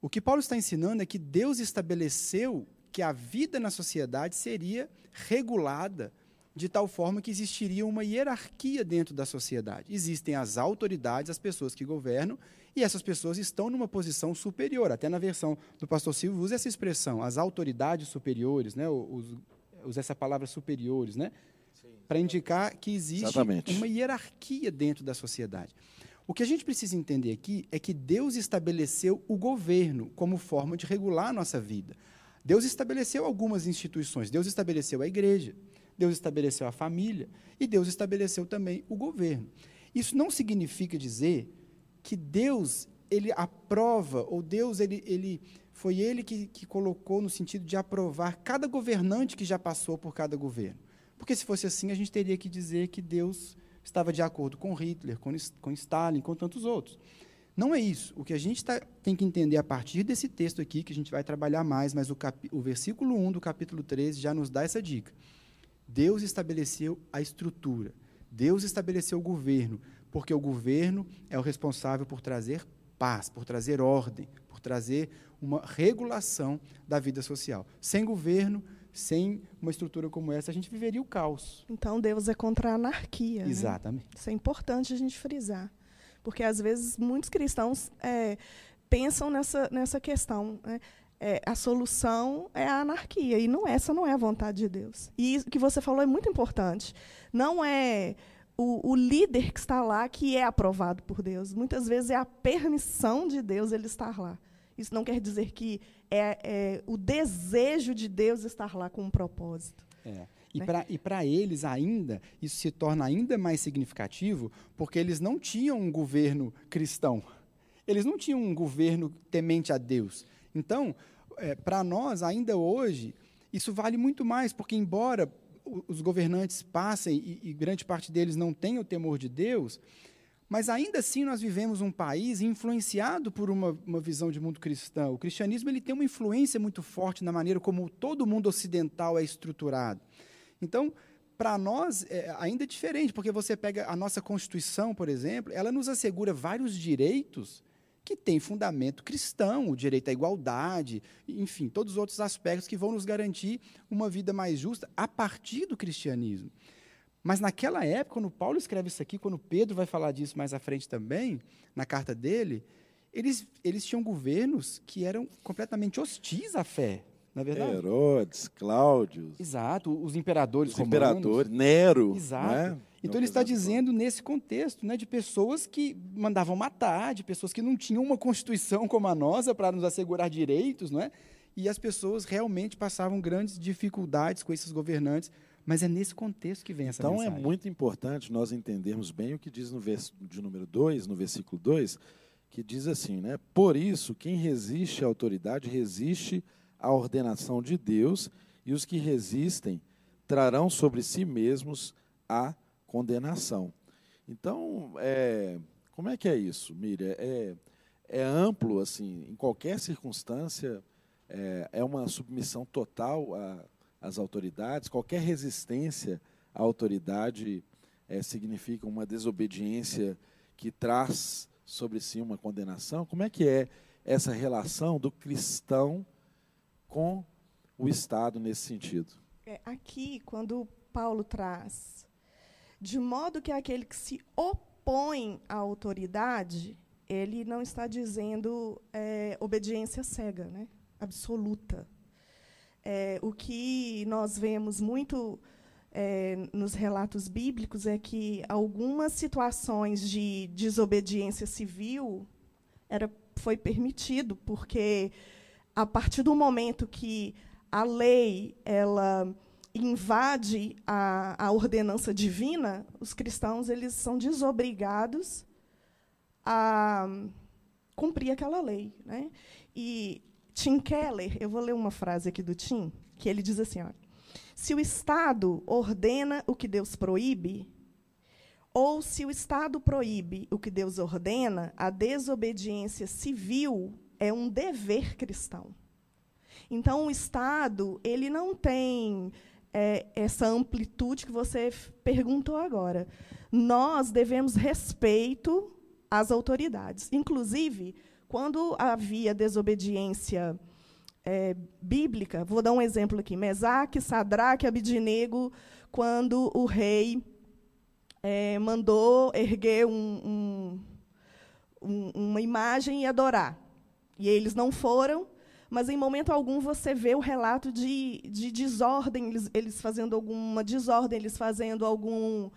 o que Paulo está ensinando é que Deus estabeleceu que a vida na sociedade seria regulada de tal forma que existiria uma hierarquia dentro da sociedade. Existem as autoridades, as pessoas que governam, e essas pessoas estão numa posição superior. Até na versão do pastor Silvio usa essa expressão, as autoridades superiores, né? Usa essa palavra superiores, né? Para indicar que existe Exatamente. uma hierarquia dentro da sociedade. O que a gente precisa entender aqui é que Deus estabeleceu o governo como forma de regular a nossa vida. Deus estabeleceu algumas instituições. Deus estabeleceu a igreja, Deus estabeleceu a família e Deus estabeleceu também o governo. Isso não significa dizer que Deus ele aprova ou Deus ele, ele foi ele que, que colocou no sentido de aprovar cada governante que já passou por cada governo. Porque se fosse assim, a gente teria que dizer que Deus estava de acordo com Hitler, com, com Stalin, com tantos outros. Não é isso. O que a gente tá, tem que entender a partir desse texto aqui, que a gente vai trabalhar mais, mas o, o versículo 1 do capítulo 13 já nos dá essa dica. Deus estabeleceu a estrutura, Deus estabeleceu o governo, porque o governo é o responsável por trazer paz, por trazer ordem, por trazer uma regulação da vida social. Sem governo, sem uma estrutura como essa, a gente viveria o caos. Então Deus é contra a anarquia. Exatamente. Né? Isso é importante a gente frisar. Porque às vezes muitos cristãos é, pensam nessa, nessa questão. Né? É, a solução é a anarquia. E não essa não é a vontade de Deus. E o que você falou é muito importante. Não é o, o, líder que está lá que é aprovado por Deus. Muitas vezes é a permissão de Deus ele estar lá. Isso não quer dizer que é, é o desejo de Deus estar lá com um propósito. É. E né? para eles ainda, isso se torna ainda mais significativo, porque eles não tinham um governo cristão. Eles não tinham um governo temente a Deus. Então, é, para nós, ainda hoje, isso vale muito mais, porque embora os governantes passem e, e grande parte deles não tenha o temor de Deus, mas ainda assim nós vivemos um país influenciado por uma, uma visão de mundo cristão. O cristianismo ele tem uma influência muito forte na maneira como todo o mundo ocidental é estruturado. Então, para nós é ainda é diferente, porque você pega a nossa Constituição, por exemplo, ela nos assegura vários direitos que têm fundamento cristão, o direito à igualdade, enfim, todos os outros aspectos que vão nos garantir uma vida mais justa a partir do cristianismo. Mas naquela época, quando Paulo escreve isso aqui, quando Pedro vai falar disso mais à frente também, na carta dele, eles, eles tinham governos que eram completamente hostis à fé. Na é verdade? Herodes, Cláudio. Exato, os imperadores os romanos. imperadores, Nero. Exato. Né? Então ele está dizendo nesse contexto, né, de pessoas que mandavam matar, de pessoas que não tinham uma constituição como a nossa para nos assegurar direitos, não é? E as pessoas realmente passavam grandes dificuldades com esses governantes, mas é nesse contexto que vem essa então é mensagem. Então é muito importante nós entendermos bem o que diz no verso de número 2, no versículo 2, que diz assim, né? Por isso, quem resiste à autoridade resiste a ordenação de Deus, e os que resistem trarão sobre si mesmos a condenação. Então, é, como é que é isso, Miriam? É, é amplo, assim, em qualquer circunstância, é, é uma submissão total às autoridades, qualquer resistência à autoridade é, significa uma desobediência que traz sobre si uma condenação. Como é que é essa relação do cristão com o Estado nesse sentido. É, aqui, quando Paulo traz, de modo que aquele que se opõe à autoridade, ele não está dizendo é, obediência cega, né? absoluta. É, o que nós vemos muito é, nos relatos bíblicos é que algumas situações de desobediência civil era, foi permitido, porque a partir do momento que a lei ela invade a, a ordenança divina, os cristãos eles são desobrigados a cumprir aquela lei. Né? E Tim Keller, eu vou ler uma frase aqui do Tim, que ele diz assim: ó, se o Estado ordena o que Deus proíbe, ou se o Estado proíbe o que Deus ordena, a desobediência civil é um dever cristão. Então, o Estado ele não tem é, essa amplitude que você perguntou agora. Nós devemos respeito às autoridades. Inclusive, quando havia desobediência é, bíblica. Vou dar um exemplo aqui. Mesaque, Sadraque, Abidinego, quando o rei é, mandou erguer um, um, um, uma imagem e adorar. E eles não foram, mas em momento algum você vê o relato de, de desordem, eles, eles fazendo alguma desordem, eles fazendo algum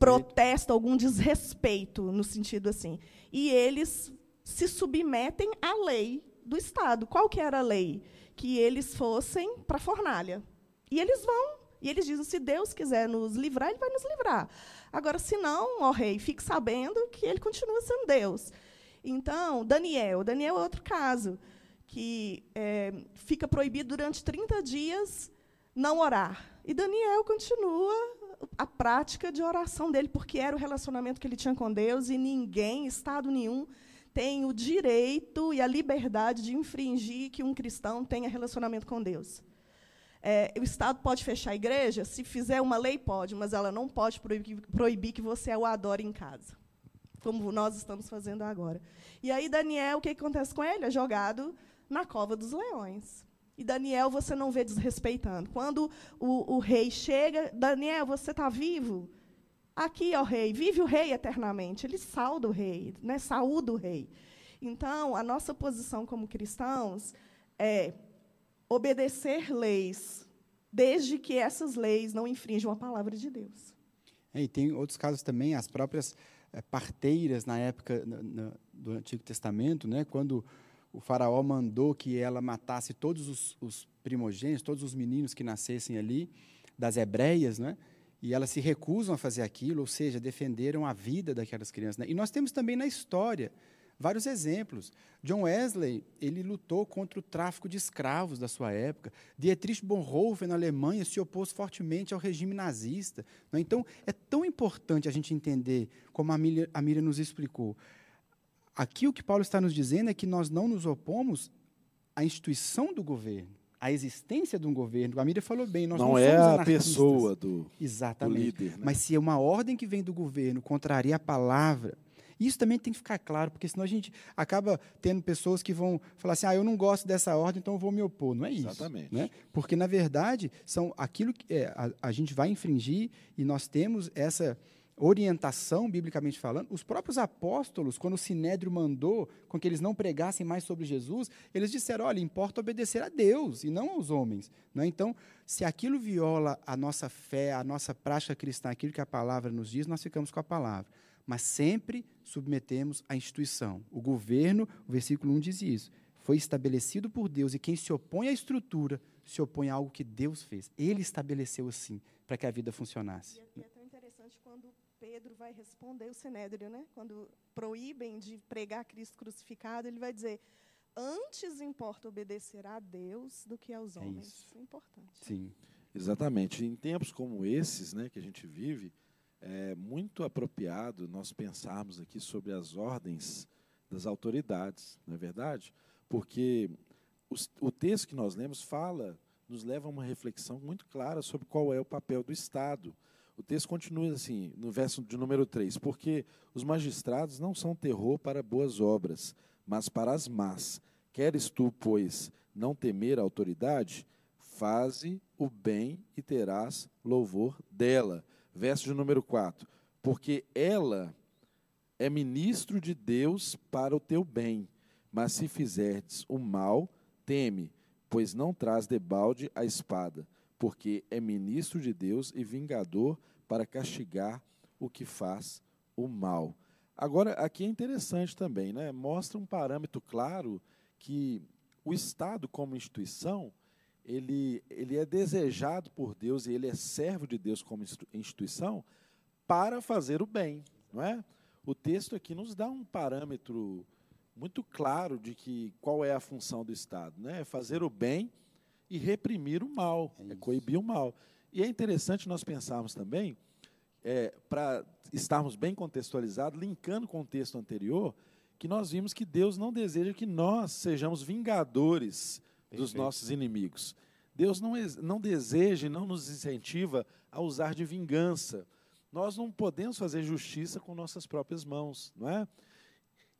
protesto, algum desrespeito, no sentido assim. E eles se submetem à lei do Estado. Qual que era a lei? Que eles fossem para a fornalha. E eles vão. E eles dizem: se Deus quiser nos livrar, Ele vai nos livrar. Agora, se não, ó rei, fique sabendo que Ele continua sendo Deus. Então, Daniel. Daniel é outro caso, que é, fica proibido durante 30 dias não orar. E Daniel continua a prática de oração dele, porque era o relacionamento que ele tinha com Deus e ninguém, Estado nenhum, tem o direito e a liberdade de infringir que um cristão tenha relacionamento com Deus. É, o Estado pode fechar a igreja? Se fizer uma lei, pode, mas ela não pode proibir, que você o adore em casa, como nós estamos fazendo agora. E aí, Daniel, o que acontece com ele? É jogado na cova dos leões. E Daniel você não vê desrespeitando. Quando o, o rei chega, Daniel, você está vivo? Aqui, ó rei, vive o rei eternamente. Ele sauda o rei, né? saúda o rei. Então, a nossa posição como cristãos é obedecer leis, desde que essas leis não infringam a palavra de Deus. É, e tem outros casos também, as próprias é, parteiras na época na, na, do Antigo Testamento, né, quando o faraó mandou que ela matasse todos os, os primogênitos, todos os meninos que nascessem ali, das hebreias, né? E elas se recusam a fazer aquilo, ou seja, defenderam a vida daquelas crianças. Né? E nós temos também na história vários exemplos. John Wesley, ele lutou contra o tráfico de escravos da sua época. Dietrich Bonhoeffer, na Alemanha, se opôs fortemente ao regime nazista. Né? Então, é tão importante a gente entender, como a Miriam, a Miriam nos explicou. Aqui o que Paulo está nos dizendo é que nós não nos opomos à instituição do governo a existência de um governo. A Miriam falou bem, nós não, não é a pessoa do, Exatamente. do líder. Né? Mas se é uma ordem que vem do governo contraria a palavra, isso também tem que ficar claro, porque senão a gente acaba tendo pessoas que vão falar assim: ah, eu não gosto dessa ordem, então eu vou me opor. Não é isso. Exatamente. Né? Porque, na verdade, são aquilo que é, a, a gente vai infringir e nós temos essa orientação, biblicamente falando, os próprios apóstolos, quando o Sinédrio mandou com que eles não pregassem mais sobre Jesus, eles disseram: olha, importa obedecer a Deus e não aos homens. Não é? Então, se aquilo viola a nossa fé, a nossa prática cristã, aquilo que a palavra nos diz, nós ficamos com a palavra. Mas sempre submetemos à instituição. O governo, o versículo 1 diz isso, foi estabelecido por Deus e quem se opõe à estrutura se opõe a algo que Deus fez. Ele estabeleceu assim para que a vida funcionasse. E é tão interessante quando Pedro vai responder o Sinédrio, né? Quando proíbem de pregar Cristo crucificado, ele vai dizer: antes importa obedecer a Deus do que aos é homens. É isso. é importante. Sim. Exatamente. Em tempos como esses, né, que a gente vive, é muito apropriado nós pensarmos aqui sobre as ordens das autoridades, não é verdade? Porque os, o texto que nós lemos fala, nos leva a uma reflexão muito clara sobre qual é o papel do Estado o texto continua assim, no verso de número 3: Porque os magistrados não são terror para boas obras, mas para as más. Queres tu, pois, não temer a autoridade? Faze o bem e terás louvor dela. Verso de número 4: Porque ela é ministro de Deus para o teu bem, mas se fizerdes o mal, teme, pois não traz debalde a espada porque é ministro de Deus e vingador para castigar o que faz o mal. Agora, aqui é interessante também, né? mostra um parâmetro claro que o Estado, como instituição, ele, ele é desejado por Deus e ele é servo de Deus como instituição para fazer o bem. Não é? O texto aqui nos dá um parâmetro muito claro de que qual é a função do Estado, né? É fazer o bem e reprimir o mal, é, é coibir o mal. E é interessante nós pensarmos também, é, para estarmos bem contextualizados, linkando com o texto anterior, que nós vimos que Deus não deseja que nós sejamos vingadores Perfeito. dos nossos inimigos. Deus não, não deseja e não nos incentiva a usar de vingança. Nós não podemos fazer justiça com nossas próprias mãos, não é?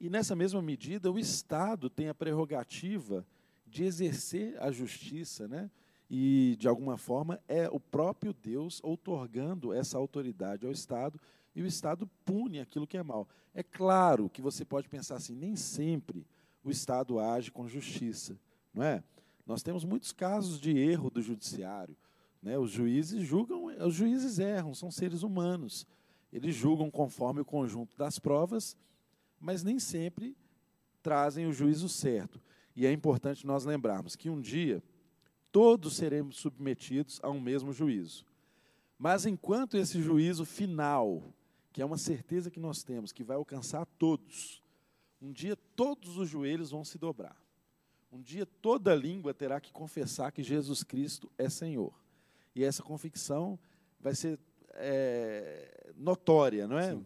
E nessa mesma medida, o Estado tem a prerrogativa de exercer a justiça, né? E, de alguma forma, é o próprio Deus outorgando essa autoridade ao Estado e o Estado pune aquilo que é mal. É claro que você pode pensar assim, nem sempre o Estado age com justiça, não é? Nós temos muitos casos de erro do judiciário. Né? Os juízes julgam, os juízes erram, são seres humanos. Eles julgam conforme o conjunto das provas, mas nem sempre trazem o juízo certo. E é importante nós lembrarmos que um dia todos seremos submetidos a um mesmo juízo. Mas enquanto esse juízo final, que é uma certeza que nós temos, que vai alcançar todos, um dia todos os joelhos vão se dobrar. Um dia toda língua terá que confessar que Jesus Cristo é Senhor. E essa convicção vai ser é, notória, não é?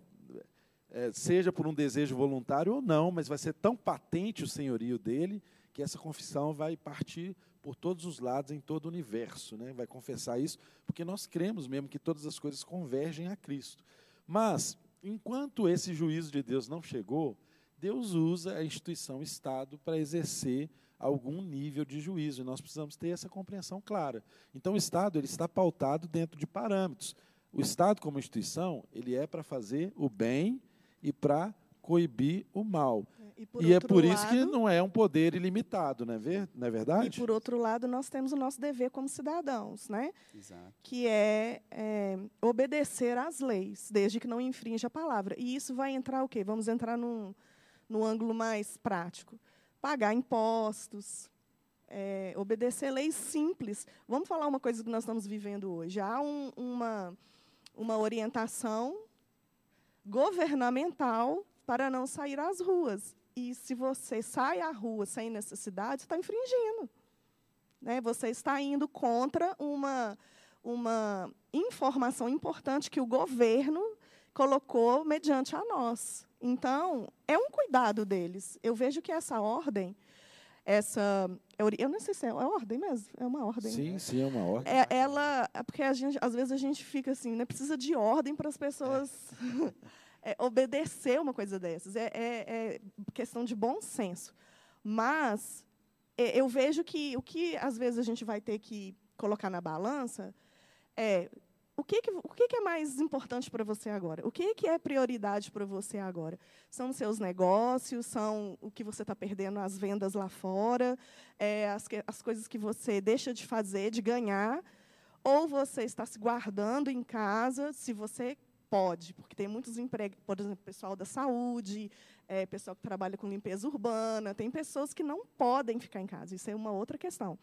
é? Seja por um desejo voluntário ou não, mas vai ser tão patente o senhorio dele que essa confissão vai partir por todos os lados, em todo o universo. Né? Vai confessar isso, porque nós cremos mesmo que todas as coisas convergem a Cristo. Mas, enquanto esse juízo de Deus não chegou, Deus usa a instituição Estado para exercer algum nível de juízo. E nós precisamos ter essa compreensão clara. Então, o Estado ele está pautado dentro de parâmetros. O Estado, como instituição, ele é para fazer o bem e para coibir o mal. E, e é por lado, isso que não é um poder ilimitado, não é, ver, não é verdade? E, por outro lado, nós temos o nosso dever como cidadãos, né? Exato. que é, é obedecer às leis, desde que não infrinja a palavra. E isso vai entrar o quê? Vamos entrar num, no ângulo mais prático pagar impostos, é, obedecer leis simples. Vamos falar uma coisa que nós estamos vivendo hoje. Há um, uma, uma orientação governamental para não sair às ruas. E se você sai à rua sem necessidade, está infringindo. Né? Você está indo contra uma, uma informação importante que o governo colocou mediante a nós. Então, é um cuidado deles. Eu vejo que essa ordem, essa. Eu não sei se é, é ordem mesmo, é uma ordem. Sim, sim, é uma ordem. É, ela, é porque gente, às vezes a gente fica assim, né, precisa de ordem para as pessoas é. obedecer uma coisa dessas. É, é, é, questão de bom senso. Mas é, eu vejo que o que às vezes a gente vai ter que colocar na balança é o que, que, o que, que é mais importante para você agora? O que, que é prioridade para você agora? São os seus negócios? São o que você está perdendo as vendas lá fora? É, as, que, as coisas que você deixa de fazer, de ganhar? Ou você está se guardando em casa, se você pode, porque tem muitos empregos, por exemplo, pessoal da saúde, é, pessoal que trabalha com limpeza urbana, tem pessoas que não podem ficar em casa. Isso é uma outra questão.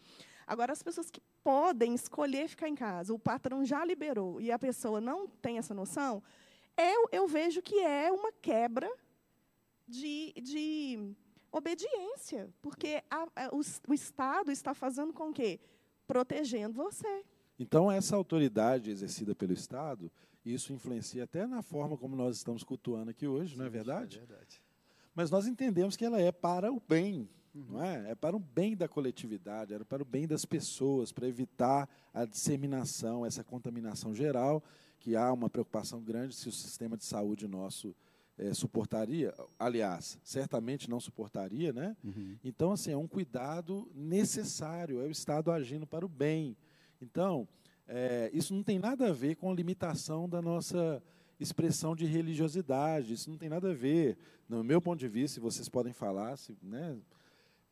Agora, as pessoas que podem escolher ficar em casa, o patrão já liberou e a pessoa não tem essa noção, eu, eu vejo que é uma quebra de, de obediência, porque a, a, o, o Estado está fazendo com que? Protegendo você. Então, essa autoridade exercida pelo Estado, isso influencia até na forma como nós estamos cultuando aqui hoje, Sim, não é verdade? É verdade. Mas nós entendemos que ela é para o bem não é? é para o bem da coletividade, era para o bem das pessoas, para evitar a disseminação, essa contaminação geral, que há uma preocupação grande se o sistema de saúde nosso é, suportaria. Aliás, certamente não suportaria, né? Uhum. Então, assim, é um cuidado necessário, é o Estado agindo para o bem. Então, é, isso não tem nada a ver com a limitação da nossa expressão de religiosidade, isso não tem nada a ver. No meu ponto de vista, se vocês podem falar, se, né,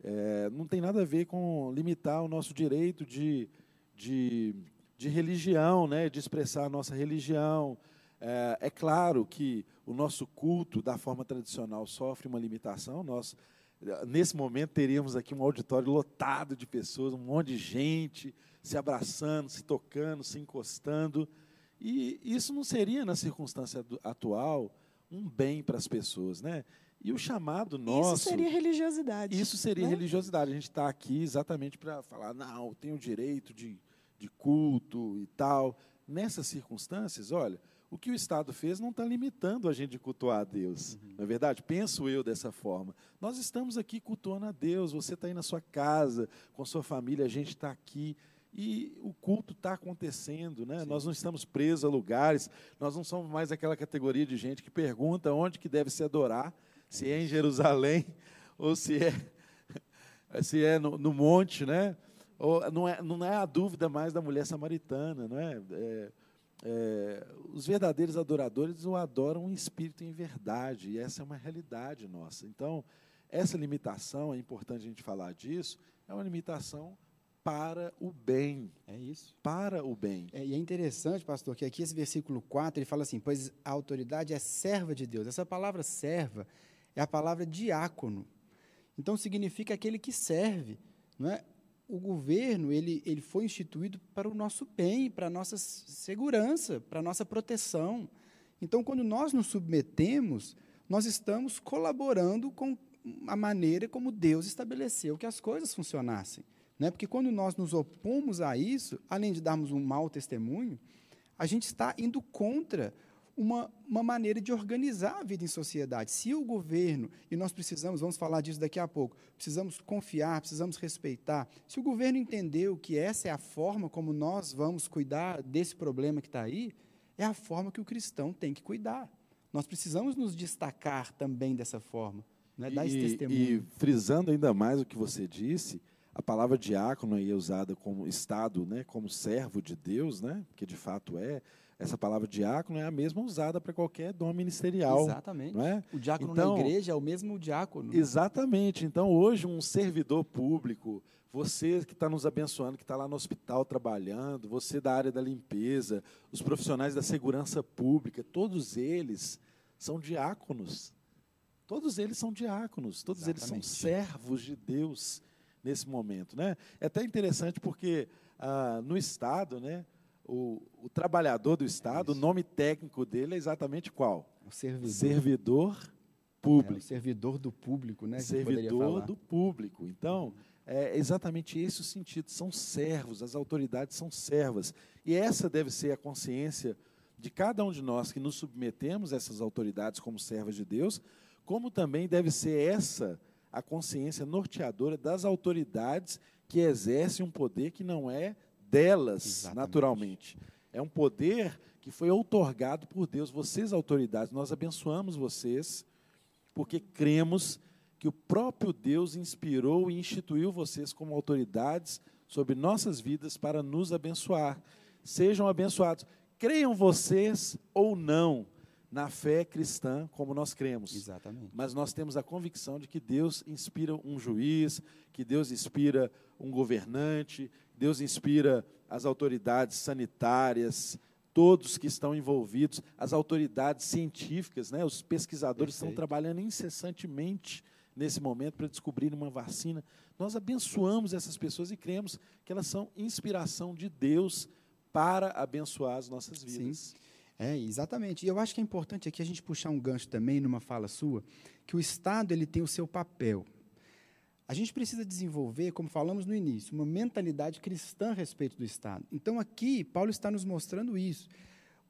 é, não tem nada a ver com limitar o nosso direito de, de, de religião, né, de expressar a nossa religião. É, é, claro que o nosso culto, da forma tradicional, sofre uma limitação. Nós, nesse momento, teríamos aqui um auditório lotado de pessoas, um monte de gente se abraçando, se tocando, se encostando. E isso não seria, na circunstância atual, um bem para as pessoas. Né? E o chamado nosso. Isso seria religiosidade. Isso seria né? religiosidade. A gente está aqui exatamente para falar, não, tem o direito de, de culto e tal. Nessas circunstâncias, olha, o que o Estado fez não está limitando a gente de cultuar a Deus. Uhum. Não é verdade? Penso eu dessa forma. Nós estamos aqui cultuando a Deus. Você está aí na sua casa, com a sua família, a gente está aqui. E o culto está acontecendo, né? Nós não estamos presos a lugares, nós não somos mais aquela categoria de gente que pergunta onde que deve se adorar se é em Jerusalém ou se é se é no, no monte, né? Ou, não, é, não é a dúvida mais da mulher samaritana, não é? é, é os verdadeiros adoradores o adoram em espírito e em verdade, e essa é uma realidade nossa. Então, essa limitação, é importante a gente falar disso, é uma limitação para o bem. É isso. Para o bem. É, e é interessante, pastor, que aqui esse versículo 4, ele fala assim: pois a autoridade é serva de Deus. Essa palavra serva é a palavra diácono. Então significa aquele que serve. Não é? O governo ele, ele foi instituído para o nosso bem, para a nossa segurança, para a nossa proteção. Então, quando nós nos submetemos, nós estamos colaborando com a maneira como Deus estabeleceu que as coisas funcionassem. Né? Porque quando nós nos opomos a isso, além de darmos um mau testemunho, a gente está indo contra uma, uma maneira de organizar a vida em sociedade. Se o governo, e nós precisamos, vamos falar disso daqui a pouco, precisamos confiar, precisamos respeitar. Se o governo entendeu que essa é a forma como nós vamos cuidar desse problema que está aí, é a forma que o cristão tem que cuidar. Nós precisamos nos destacar também dessa forma, né? dar esse testemunho. E frisando ainda mais o que você disse, a palavra diácono aí é usada como estado, né, como servo de Deus, né, que de fato é. Essa palavra diácono é a mesma usada para qualquer dom ministerial. Exatamente. Não é? O diácono então, na igreja é o mesmo diácono. Né? Exatamente. Então, hoje, um servidor público, você que está nos abençoando, que está lá no hospital trabalhando, você da área da limpeza, os profissionais da segurança pública, todos eles são diáconos. Todos eles são diáconos, todos Exatamente. eles são servos de Deus nesse momento. Né? É até interessante porque ah, no Estado, né, o, o trabalhador do Estado, é o nome técnico dele é exatamente qual? O servidor. Servidor público. É, servidor do público, né? Servidor do público. Então, é exatamente esse o sentido. São servos, as autoridades são servas. E essa deve ser a consciência de cada um de nós que nos submetemos a essas autoridades como servas de Deus, como também deve ser essa a consciência norteadora das autoridades que exercem um poder que não é delas, Exatamente. naturalmente. É um poder que foi outorgado por Deus. Vocês, autoridades, nós abençoamos vocês, porque cremos que o próprio Deus inspirou e instituiu vocês como autoridades sobre nossas vidas para nos abençoar. Sejam abençoados. Creiam vocês ou não, na fé cristã como nós cremos. Exatamente. Mas nós temos a convicção de que Deus inspira um juiz, que Deus inspira um governante, Deus inspira as autoridades sanitárias, todos que estão envolvidos, as autoridades científicas, né? os pesquisadores Perfeito. estão trabalhando incessantemente nesse momento para descobrir uma vacina. Nós abençoamos essas pessoas e cremos que elas são inspiração de Deus para abençoar as nossas vidas. Sim. É, exatamente. E eu acho que é importante aqui a gente puxar um gancho também numa fala sua, que o Estado ele tem o seu papel. A gente precisa desenvolver, como falamos no início, uma mentalidade cristã a respeito do Estado. Então, aqui, Paulo está nos mostrando isso.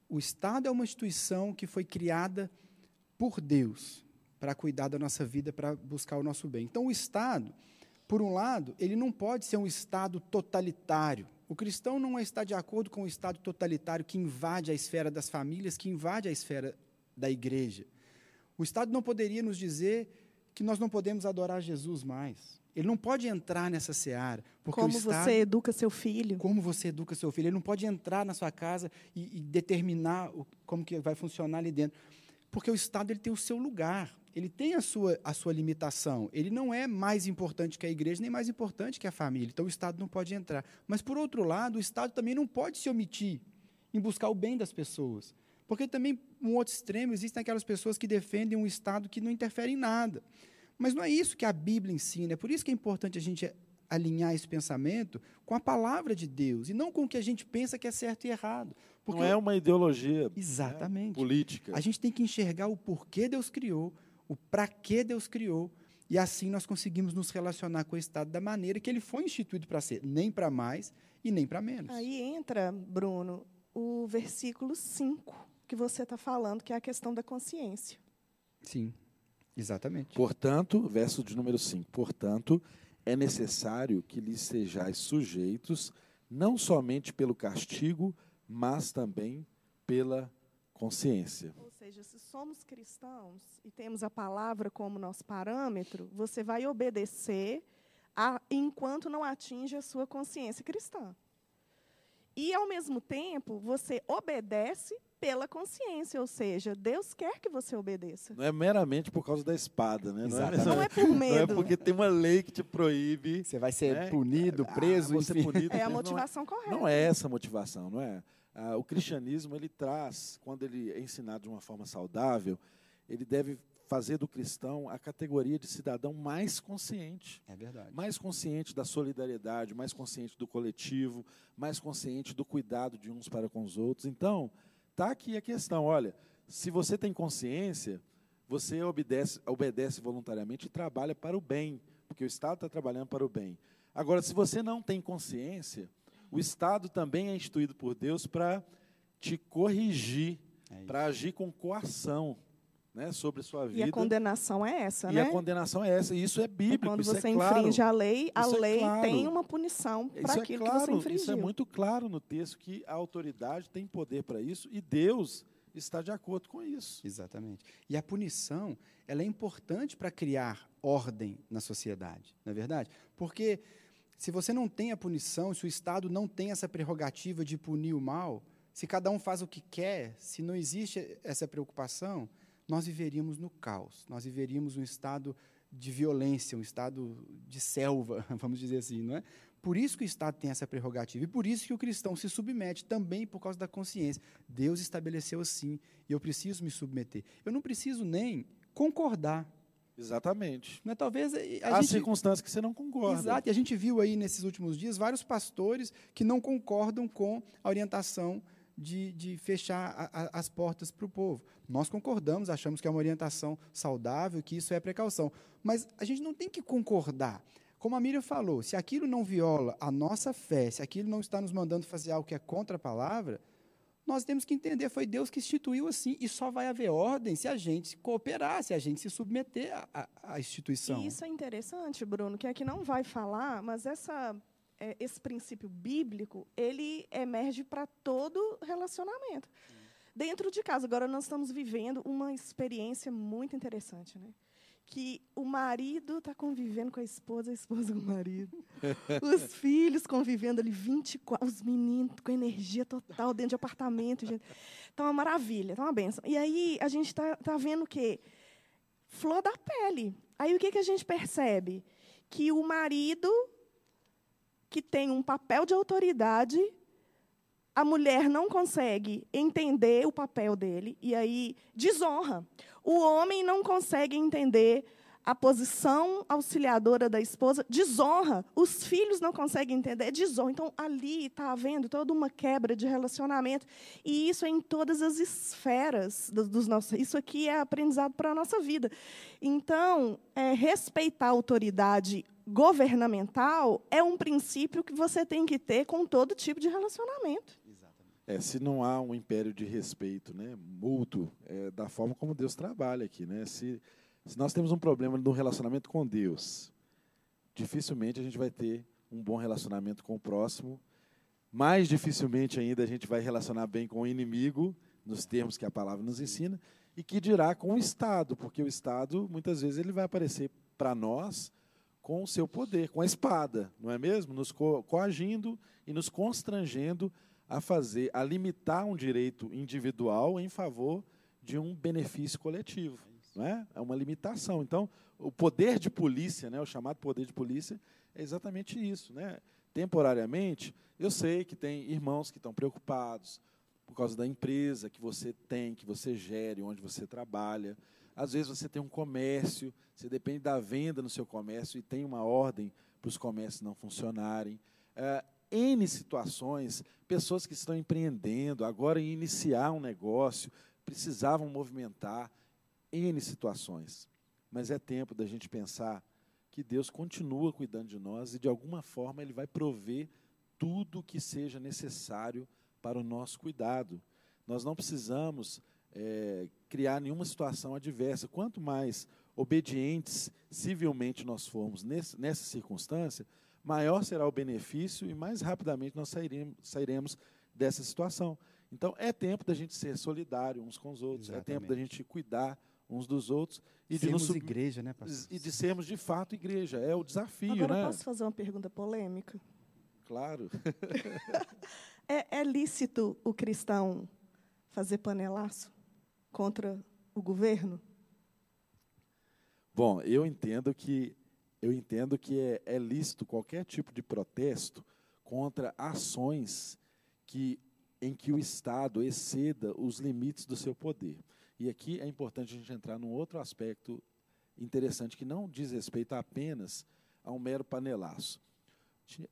O Estado é uma instituição que foi criada por Deus para cuidar da nossa vida, para buscar o nosso bem. Então, o Estado, por um lado, ele não pode ser um Estado totalitário, o cristão não está de acordo com o Estado totalitário que invade a esfera das famílias, que invade a esfera da igreja. O Estado não poderia nos dizer que nós não podemos adorar Jesus mais. Ele não pode entrar nessa seara. Porque como Estado, você educa seu filho. Como você educa seu filho. Ele não pode entrar na sua casa e, e determinar o, como que vai funcionar ali dentro. Porque o Estado ele tem o seu lugar ele tem a sua, a sua limitação. Ele não é mais importante que a igreja, nem mais importante que a família. Então, o Estado não pode entrar. Mas, por outro lado, o Estado também não pode se omitir em buscar o bem das pessoas. Porque também, um outro extremo, existem aquelas pessoas que defendem um Estado que não interfere em nada. Mas não é isso que a Bíblia ensina. É por isso que é importante a gente alinhar esse pensamento com a palavra de Deus e não com o que a gente pensa que é certo e errado. Porque não é uma ideologia né, Exatamente. política. A gente tem que enxergar o porquê Deus criou, o para que Deus criou, e assim nós conseguimos nos relacionar com o Estado da maneira que ele foi instituído para ser, nem para mais e nem para menos. Aí entra, Bruno, o versículo 5 que você está falando, que é a questão da consciência. Sim, exatamente. Portanto, verso de número 5, portanto, é necessário que lhes sejais sujeitos, não somente pelo castigo, mas também pela consciência seja, se somos cristãos e temos a palavra como nosso parâmetro, você vai obedecer a, enquanto não atinge a sua consciência cristã. E, ao mesmo tempo, você obedece pela consciência, ou seja, Deus quer que você obedeça. Não é meramente por causa da espada, né? Não é, não é por medo. Não é porque tem uma lei que te proíbe. Você vai ser né? punido, preso, ah, ser punido. É a motivação não é, correta. Não é essa a motivação, não é? Ah, o cristianismo ele traz, quando ele é ensinado de uma forma saudável, ele deve fazer do cristão a categoria de cidadão mais consciente. É verdade. Mais consciente da solidariedade, mais consciente do coletivo, mais consciente do cuidado de uns para com os outros. Então, tá aqui a questão, olha, se você tem consciência, você obedece, obedece voluntariamente e trabalha para o bem, porque o Estado está trabalhando para o bem. Agora, se você não tem consciência, o Estado também é instituído por Deus para te corrigir, é para agir com coação né, sobre sua vida. E a condenação é essa, e né? E a condenação é essa, e isso é bíblico. E quando você é infringe a lei, a isso é lei é claro. tem uma punição para é aquilo claro, que você infringiu. Isso é muito claro no texto que a autoridade tem poder para isso e Deus está de acordo com isso. Exatamente. E a punição, ela é importante para criar ordem na sociedade, não é verdade? Porque se você não tem a punição, se o Estado não tem essa prerrogativa de punir o mal, se cada um faz o que quer, se não existe essa preocupação, nós viveríamos no caos, nós viveríamos um estado de violência, um estado de selva, vamos dizer assim, não é? Por isso que o Estado tem essa prerrogativa e por isso que o cristão se submete também por causa da consciência. Deus estabeleceu assim e eu preciso me submeter. Eu não preciso nem concordar. Exatamente. Não é, talvez a Há gente... circunstâncias que você não concorda. Exato. E a gente viu aí nesses últimos dias vários pastores que não concordam com a orientação de, de fechar a, a, as portas para o povo. Nós concordamos, achamos que é uma orientação saudável, que isso é precaução. Mas a gente não tem que concordar. Como a Miriam falou, se aquilo não viola a nossa fé, se aquilo não está nos mandando fazer algo que é contra a palavra, nós temos que entender, foi Deus que instituiu assim, e só vai haver ordem se a gente cooperar, se a gente se submeter à, à instituição. E isso é interessante, Bruno, que aqui não vai falar, mas essa é, esse princípio bíblico, ele emerge para todo relacionamento. Dentro de casa, agora nós estamos vivendo uma experiência muito interessante, né? Que o marido está convivendo com a esposa, a esposa com o marido. os filhos convivendo ali 24, os meninos com energia total dentro de apartamento. Gente. Tá uma maravilha, tá uma benção. E aí a gente está tá vendo o quê? Flor da pele. Aí o que, que a gente percebe? Que o marido que tem um papel de autoridade, a mulher não consegue entender o papel dele e aí desonra. O homem não consegue entender a posição auxiliadora da esposa, desonra. Os filhos não conseguem entender, desonra. Então, ali está havendo toda uma quebra de relacionamento. E isso é em todas as esferas dos, dos nossos. Isso aqui é aprendizado para a nossa vida. Então, é, respeitar a autoridade governamental é um princípio que você tem que ter com todo tipo de relacionamento. É, se não há um império de respeito, né, mútuo, é, da forma como Deus trabalha aqui, né? Se, se nós temos um problema no relacionamento com Deus, dificilmente a gente vai ter um bom relacionamento com o próximo. Mais dificilmente ainda a gente vai relacionar bem com o inimigo, nos termos que a palavra nos ensina, e que dirá com o Estado, porque o Estado muitas vezes ele vai aparecer para nós com o seu poder, com a espada, não é mesmo? Nos co coagindo e nos constrangendo a fazer, a limitar um direito individual em favor de um benefício coletivo, não é? É uma limitação. Então, o poder de polícia, né, o chamado poder de polícia, é exatamente isso, né? Temporariamente, eu sei que tem irmãos que estão preocupados por causa da empresa que você tem, que você gere, onde você trabalha. Às vezes você tem um comércio, você depende da venda no seu comércio e tem uma ordem para os comércios não funcionarem. É, N situações, pessoas que estão empreendendo, agora em iniciar um negócio, precisavam movimentar N situações. Mas é tempo da gente pensar que Deus continua cuidando de nós e, de alguma forma, Ele vai prover tudo o que seja necessário para o nosso cuidado. Nós não precisamos é, criar nenhuma situação adversa. Quanto mais obedientes civilmente nós formos nesse, nessa circunstância, maior será o benefício e mais rapidamente nós sairemos, sairemos dessa situação. Então, é tempo da gente ser solidário uns com os outros, Exatamente. é tempo da gente cuidar uns dos outros e de sermos igreja, né, pastor? E de sermos de fato igreja, é o desafio, Agora, né? posso fazer uma pergunta polêmica? Claro. é, é lícito o cristão fazer panelaço contra o governo? Bom, eu entendo que eu entendo que é, é lícito qualquer tipo de protesto contra ações que em que o Estado exceda os limites do seu poder. E aqui é importante a gente entrar num outro aspecto interessante que não diz respeito apenas a um mero panelaço.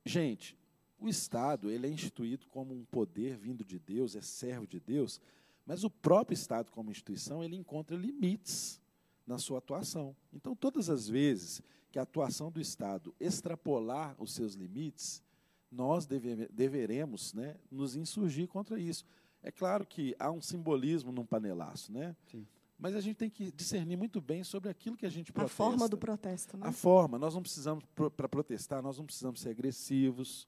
Gente, o Estado ele é instituído como um poder vindo de Deus, é servo de Deus, mas o próprio Estado como instituição ele encontra limites na sua atuação. Então, todas as vezes que a atuação do Estado extrapolar os seus limites, nós deve, deveremos né, nos insurgir contra isso. É claro que há um simbolismo num panelaço, né? Sim. Mas a gente tem que discernir muito bem sobre aquilo que a gente protesta. A forma do protesto, né? A forma. Nós não precisamos, para protestar, nós não precisamos ser agressivos,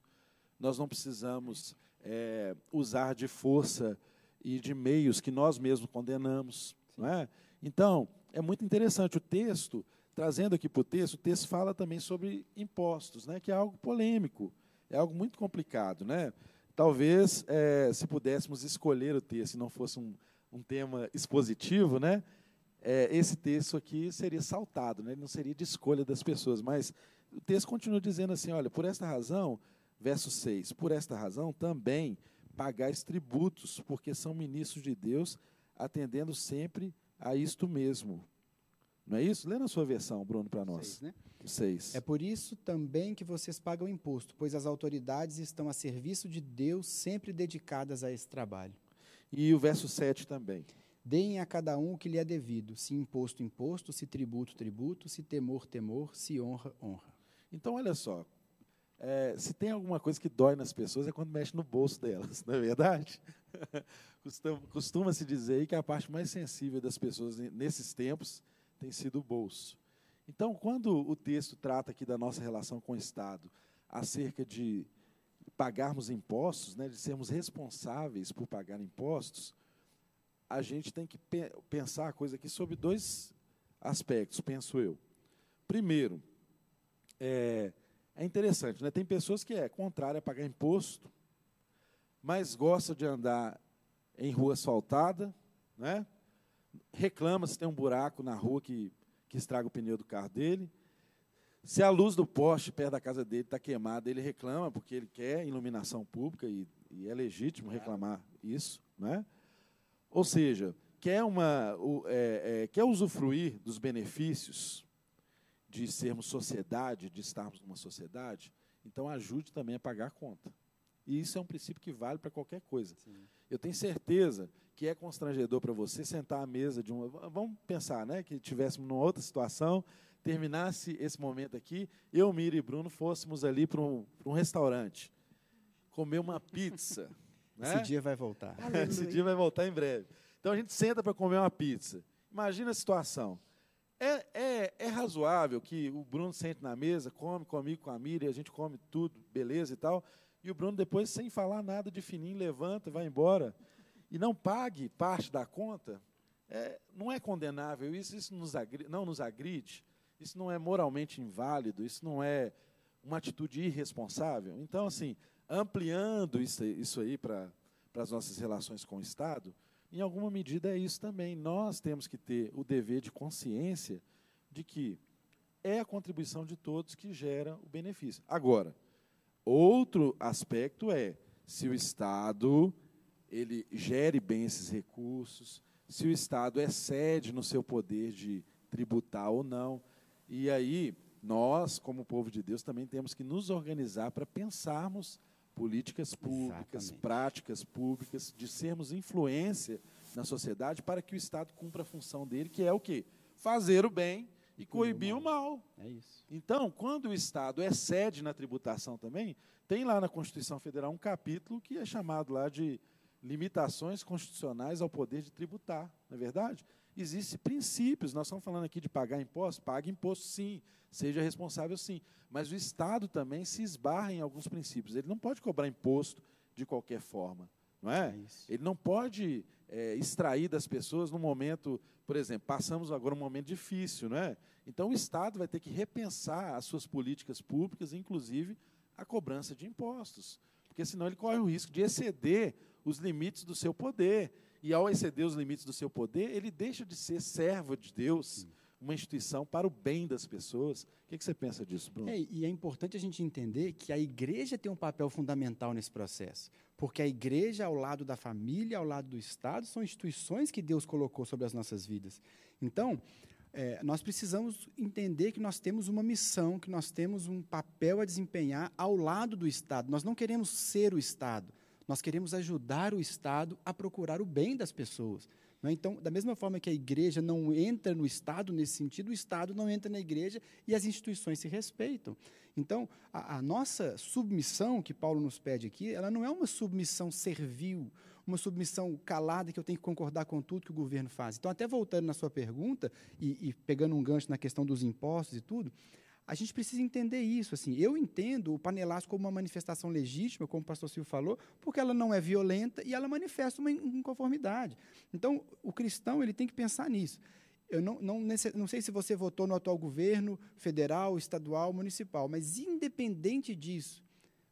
nós não precisamos é, usar de força e de meios que nós mesmos condenamos. Não é? Então, é muito interessante o texto, trazendo aqui para o texto, o texto fala também sobre impostos, né, que é algo polêmico, é algo muito complicado. Né? Talvez, é, se pudéssemos escolher o texto e não fosse um, um tema expositivo, né, é, esse texto aqui seria saltado, né, não seria de escolha das pessoas, mas o texto continua dizendo assim, olha, por esta razão, verso 6, por esta razão também pagais tributos, porque são ministros de Deus, atendendo sempre a isto mesmo. Não é isso? Lê na sua versão, Bruno, para nós. Seis, né? Seis. É por isso também que vocês pagam imposto, pois as autoridades estão a serviço de Deus, sempre dedicadas a esse trabalho. E o verso 7 também. Deem a cada um o que lhe é devido, se imposto, imposto, se tributo, tributo, se temor, temor, se honra, honra. Então, olha só, é, se tem alguma coisa que dói nas pessoas é quando mexe no bolso delas, não é verdade? Costuma-se dizer que a parte mais sensível das pessoas nesses tempos tem sido o bolso. Então, quando o texto trata aqui da nossa relação com o Estado, acerca de pagarmos impostos, né, de sermos responsáveis por pagar impostos, a gente tem que pe pensar a coisa aqui sobre dois aspectos, penso eu. Primeiro, é, é interessante, né? tem pessoas que é contrária a pagar imposto, mas gosta de andar em rua asfaltada, né? reclama se tem um buraco na rua que, que estraga o pneu do carro dele. Se a luz do poste perto da casa dele está queimada, ele reclama porque ele quer iluminação pública e, e é legítimo reclamar isso. Né? Ou seja, quer, uma, é, é, quer usufruir dos benefícios de sermos sociedade, de estarmos numa sociedade, então ajude também a pagar a conta. E isso é um princípio que vale para qualquer coisa. Sim. Eu tenho certeza que é constrangedor para você sentar à mesa de uma. Vamos pensar, né? Que tivéssemos numa outra situação, terminasse esse momento aqui, eu, Mira e Bruno fôssemos ali para um, um restaurante, comer uma pizza. né? Esse dia vai voltar. Esse dia vai voltar em breve. Então a gente senta para comer uma pizza. Imagina a situação. É, é, é, razoável que o Bruno sente na mesa, come comigo, com a Miriam, a gente come tudo, beleza e tal, e o Bruno depois, sem falar nada de fininho, levanta, vai embora, e não pague parte da conta, é, não é condenável isso, isso nos não nos agride, isso não é moralmente inválido, isso não é uma atitude irresponsável. Então, assim, ampliando isso, isso aí para as nossas relações com o Estado, em alguma medida é isso também. Nós temos que ter o dever de consciência de que é a contribuição de todos que gera o benefício. Agora, outro aspecto é se o Estado ele gere bem esses recursos, se o Estado excede no seu poder de tributar ou não. E aí, nós, como povo de Deus, também temos que nos organizar para pensarmos políticas públicas, Exatamente. práticas públicas, de sermos influência na sociedade para que o Estado cumpra a função dele, que é o quê? Fazer o bem e coibir o mal. É isso. Então, quando o Estado excede na tributação também, tem lá na Constituição Federal um capítulo que é chamado lá de limitações constitucionais ao poder de tributar, não é verdade? Existem princípios, nós estamos falando aqui de pagar imposto, pague imposto sim, seja responsável sim, mas o Estado também se esbarra em alguns princípios, ele não pode cobrar imposto de qualquer forma, não é? Ele não pode é, extrair das pessoas no momento, por exemplo, passamos agora um momento difícil, não é? Então o Estado vai ter que repensar as suas políticas públicas, inclusive a cobrança de impostos, porque senão ele corre o risco de exceder os limites do seu poder. E ao exceder os limites do seu poder, ele deixa de ser servo de Deus, uma instituição para o bem das pessoas. O que, você pensa disso, Bruno? É, e é importante a gente entender que a igreja tem um papel fundamental nesse processo. Porque a igreja, ao lado da família, ao lado do Estado, são instituições que Deus colocou sobre as nossas vidas. Então, é, nós precisamos entender que nós temos uma missão, que nós temos um papel a desempenhar ao lado do Estado. Nós não queremos ser o Estado, nós queremos ajudar o Estado a procurar o bem das pessoas. É? Então, da mesma forma que a igreja não entra no Estado nesse sentido, o Estado não entra na igreja e as instituições se respeitam. Então, a, a nossa submissão que Paulo nos pede aqui, ela não é uma submissão servil, uma submissão calada que eu tenho que concordar com tudo que o governo faz. Então, até voltando na sua pergunta e, e pegando um gancho na questão dos impostos e tudo, a gente precisa entender isso. Assim, eu entendo o panelaço como uma manifestação legítima, como o pastor Silvio falou, porque ela não é violenta e ela manifesta uma inconformidade. Então, o cristão ele tem que pensar nisso. Eu não, não, não sei se você votou no atual governo federal, estadual, municipal, mas independente disso,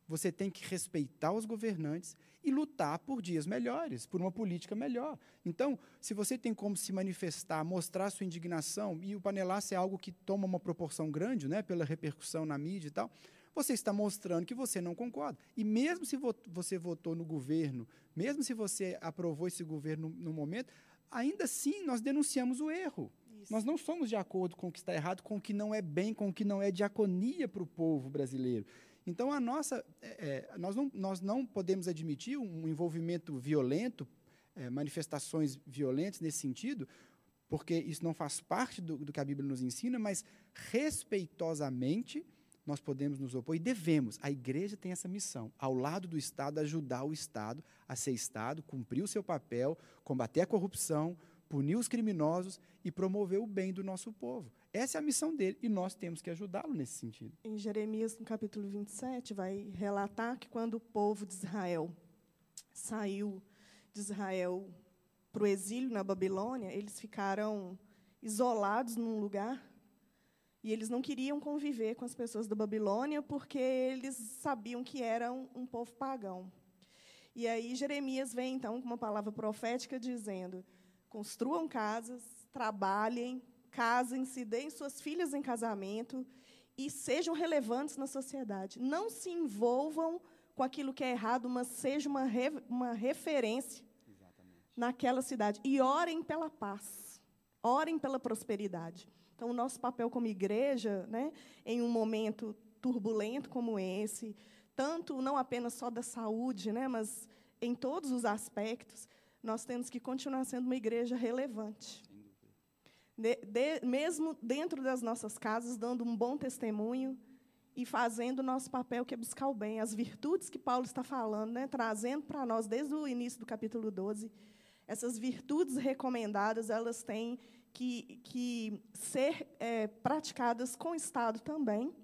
você tem que respeitar os governantes e lutar por dias melhores, por uma política melhor. Então, se você tem como se manifestar, mostrar sua indignação, e o panelaço é algo que toma uma proporção grande, né, pela repercussão na mídia e tal, você está mostrando que você não concorda. E mesmo se você votou no governo, mesmo se você aprovou esse governo no momento, ainda assim nós denunciamos o erro. Isso. Nós não somos de acordo com o que está errado, com o que não é bem, com o que não é diaconia para o povo brasileiro. Então, a nossa, é, é, nós, não, nós não podemos admitir um envolvimento violento, é, manifestações violentas nesse sentido, porque isso não faz parte do, do que a Bíblia nos ensina, mas respeitosamente nós podemos nos opor e devemos. A igreja tem essa missão, ao lado do Estado, ajudar o Estado a ser Estado, cumprir o seu papel, combater a corrupção, punir os criminosos e promover o bem do nosso povo. Essa é a missão dele e nós temos que ajudá-lo nesse sentido. Em Jeremias, no capítulo 27, vai relatar que quando o povo de Israel saiu de Israel para o exílio na Babilônia, eles ficaram isolados num lugar e eles não queriam conviver com as pessoas da Babilônia porque eles sabiam que eram um povo pagão. E aí Jeremias vem então com uma palavra profética dizendo: construam casas, trabalhem, casem-se, deem suas filhas em casamento e sejam relevantes na sociedade. Não se envolvam com aquilo que é errado, mas seja uma, re, uma referência Exatamente. naquela cidade. E orem pela paz, orem pela prosperidade. Então, o nosso papel como igreja, né, em um momento turbulento como esse, tanto não apenas só da saúde, né, mas em todos os aspectos, nós temos que continuar sendo uma igreja relevante de, de, mesmo dentro das nossas casas, dando um bom testemunho e fazendo o nosso papel, que é buscar o bem, as virtudes que Paulo está falando, né, trazendo para nós desde o início do capítulo 12. Essas virtudes recomendadas, elas têm que, que ser é, praticadas com o Estado também,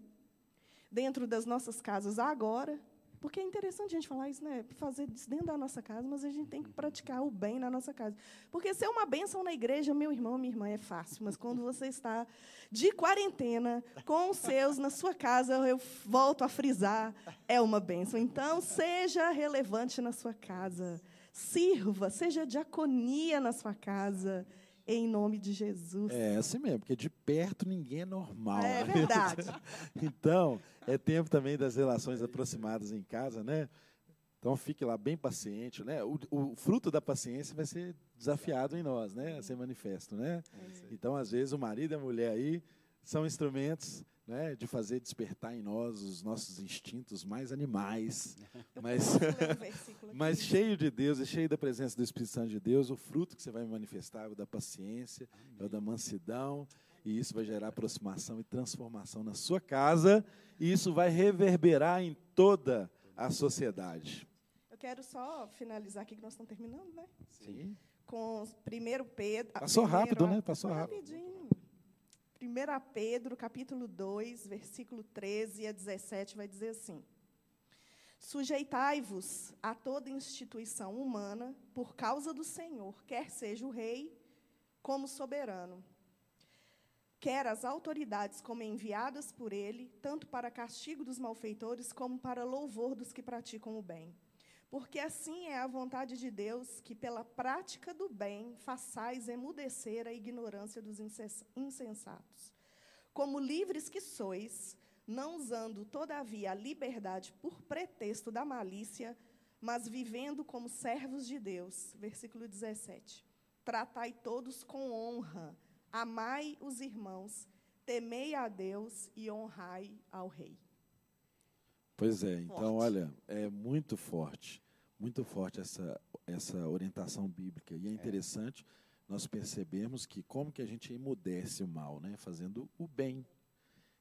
dentro das nossas casas agora, porque é interessante a gente falar isso, né? Fazer isso dentro da nossa casa, mas a gente tem que praticar o bem na nossa casa. Porque ser uma bênção na igreja, meu irmão, minha irmã, é fácil. Mas quando você está de quarentena, com os seus, na sua casa, eu volto a frisar, é uma bênção. Então, seja relevante na sua casa. Sirva, seja diaconia na sua casa em nome de Jesus. É assim mesmo, porque de perto ninguém é normal. É né? verdade. então, é tempo também das relações aproximadas em casa, né? Então fique lá bem paciente, né? O, o fruto da paciência vai ser desafiado em nós, né? A ser manifesto, né? Então, às vezes, o marido e a mulher aí são instrumentos né, de fazer despertar em nós os nossos instintos mais animais, mas, mas cheio de Deus e cheio da presença do Espírito Santo de Deus, o fruto que você vai manifestar é o da paciência, Amém. é o da mansidão, e isso vai gerar aproximação e transformação na sua casa, e isso vai reverberar em toda a sociedade. Eu quero só finalizar aqui que nós estamos terminando, né? Sim. Com 1 Pedro. Passou primeiro, rápido, né? Passou rápido. Rapidinho. 1 Pedro, capítulo 2, versículo 13 a 17, vai dizer assim: Sujeitai-vos a toda instituição humana por causa do Senhor, quer seja o rei como soberano, quer as autoridades como enviadas por ele, tanto para castigo dos malfeitores como para louvor dos que praticam o bem. Porque assim é a vontade de Deus que, pela prática do bem, façais emudecer a ignorância dos insensatos. Como livres que sois, não usando, todavia, a liberdade por pretexto da malícia, mas vivendo como servos de Deus. Versículo 17. Tratai todos com honra, amai os irmãos, temei a Deus e honrai ao Rei. Pois é, então, olha, é muito forte, muito forte essa, essa orientação bíblica. E é, é. interessante é. nós percebermos que como que a gente emudece o mal, né? fazendo o bem.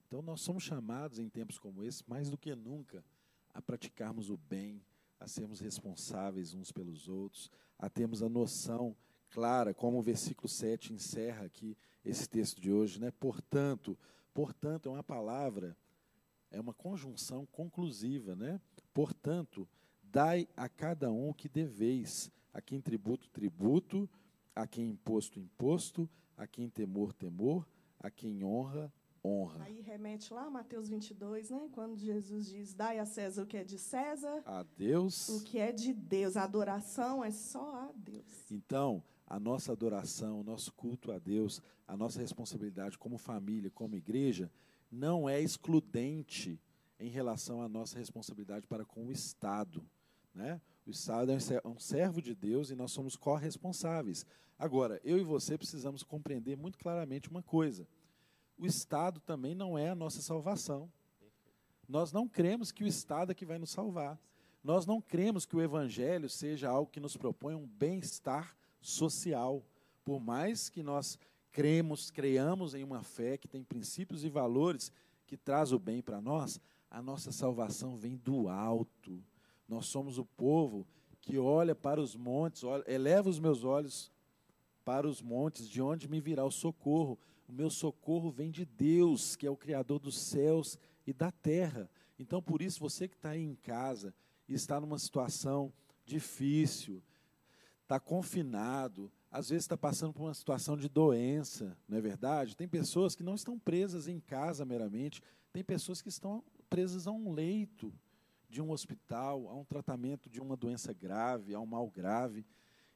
Então, nós somos chamados em tempos como esse, mais do que nunca, a praticarmos o bem, a sermos responsáveis uns pelos outros, a termos a noção clara, como o versículo 7 encerra aqui esse texto de hoje, né? Portanto, portanto é uma palavra, é uma conjunção conclusiva, né? Portanto, dai a cada um o que deveis, a quem tributo, tributo, a quem imposto, imposto, a quem temor, temor, a quem honra, honra. Aí remete lá a Mateus 22, né? Quando Jesus diz: Dai a César o que é de César, a Deus o que é de Deus. A adoração é só a Deus. Então, a nossa adoração, o nosso culto a Deus, a nossa responsabilidade como família, como igreja, não é excludente em relação à nossa responsabilidade para com o Estado. Né? O Estado é um servo de Deus e nós somos corresponsáveis. Agora, eu e você precisamos compreender muito claramente uma coisa o Estado também não é a nossa salvação. Nós não cremos que o Estado é que vai nos salvar. Nós não cremos que o Evangelho seja algo que nos propõe um bem-estar social. Por mais que nós cremos, creamos em uma fé que tem princípios e valores que traz o bem para nós, a nossa salvação vem do alto. Nós somos o povo que olha para os montes, olha, eleva os meus olhos para os montes, de onde me virá o socorro. O meu socorro vem de Deus, que é o Criador dos céus e da terra. Então, por isso, você que está aí em casa e está numa situação difícil, está confinado, às vezes está passando por uma situação de doença, não é verdade? Tem pessoas que não estão presas em casa meramente, tem pessoas que estão presas a um leito de um hospital, a um tratamento de uma doença grave, a um mal grave.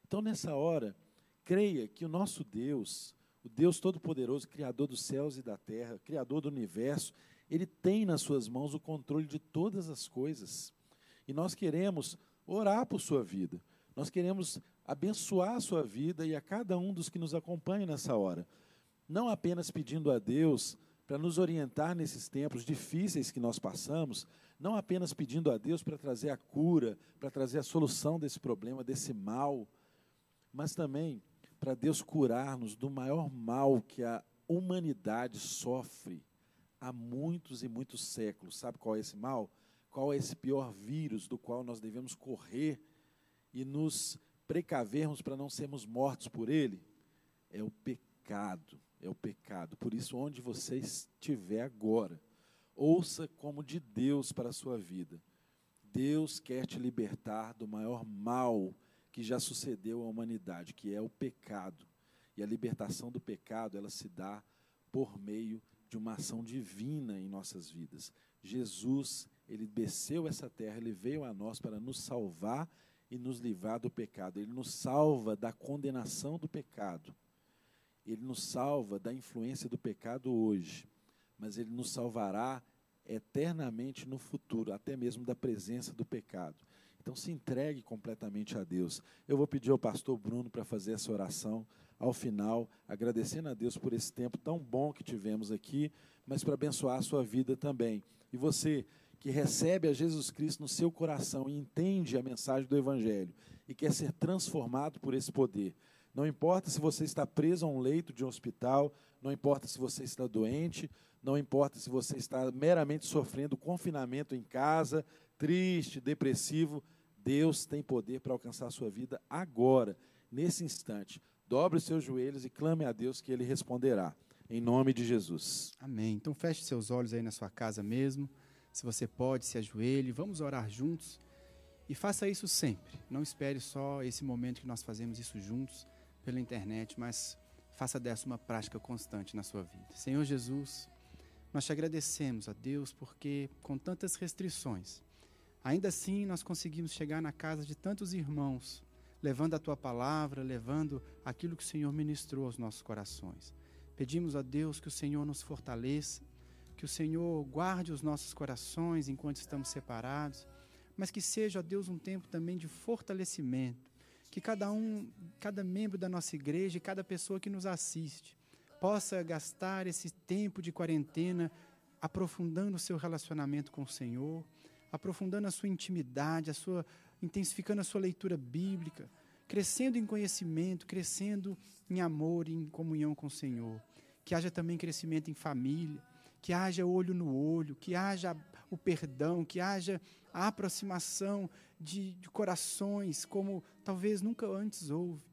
Então, nessa hora, creia que o nosso Deus, o Deus Todo-Poderoso, Criador dos céus e da terra, Criador do universo, Ele tem nas suas mãos o controle de todas as coisas. E nós queremos orar por sua vida. Nós queremos abençoar a sua vida e a cada um dos que nos acompanham nessa hora. Não apenas pedindo a Deus para nos orientar nesses tempos difíceis que nós passamos, não apenas pedindo a Deus para trazer a cura, para trazer a solução desse problema, desse mal, mas também para Deus curar-nos do maior mal que a humanidade sofre há muitos e muitos séculos. Sabe qual é esse mal? Qual é esse pior vírus do qual nós devemos correr e nos precavermos para não sermos mortos por ele? É o pecado. É o pecado. Por isso, onde você estiver agora, ouça como de Deus para a sua vida. Deus quer te libertar do maior mal que já sucedeu à humanidade, que é o pecado. E a libertação do pecado, ela se dá por meio de uma ação divina em nossas vidas. Jesus, ele desceu essa terra, ele veio a nós para nos salvar e nos livrar do pecado. Ele nos salva da condenação do pecado. Ele nos salva da influência do pecado hoje, mas ele nos salvará eternamente no futuro, até mesmo da presença do pecado. Então se entregue completamente a Deus. Eu vou pedir ao pastor Bruno para fazer essa oração ao final, agradecendo a Deus por esse tempo tão bom que tivemos aqui, mas para abençoar a sua vida também. E você que recebe a Jesus Cristo no seu coração e entende a mensagem do Evangelho e quer ser transformado por esse poder. Não importa se você está preso a um leito de um hospital, não importa se você está doente, não importa se você está meramente sofrendo confinamento em casa, triste, depressivo, Deus tem poder para alcançar a sua vida agora, nesse instante. Dobre os seus joelhos e clame a Deus que Ele responderá. Em nome de Jesus. Amém. Então feche seus olhos aí na sua casa mesmo. Se você pode, se ajoelhe, vamos orar juntos. E faça isso sempre. Não espere só esse momento que nós fazemos isso juntos pela internet, mas faça dessa uma prática constante na sua vida. Senhor Jesus, nós te agradecemos, a Deus, porque com tantas restrições, ainda assim nós conseguimos chegar na casa de tantos irmãos, levando a tua palavra, levando aquilo que o Senhor ministrou aos nossos corações. Pedimos a Deus que o Senhor nos fortaleça, que o Senhor guarde os nossos corações enquanto estamos separados, mas que seja, ó Deus, um tempo também de fortalecimento, que cada um, cada membro da nossa igreja e cada pessoa que nos assiste possa gastar esse tempo de quarentena aprofundando o seu relacionamento com o Senhor, aprofundando a sua intimidade, a sua intensificando a sua leitura bíblica, crescendo em conhecimento, crescendo em amor, em comunhão com o Senhor. Que haja também crescimento em família, que haja olho no olho, que haja o perdão, que haja a aproximação de, de corações como talvez nunca antes houve.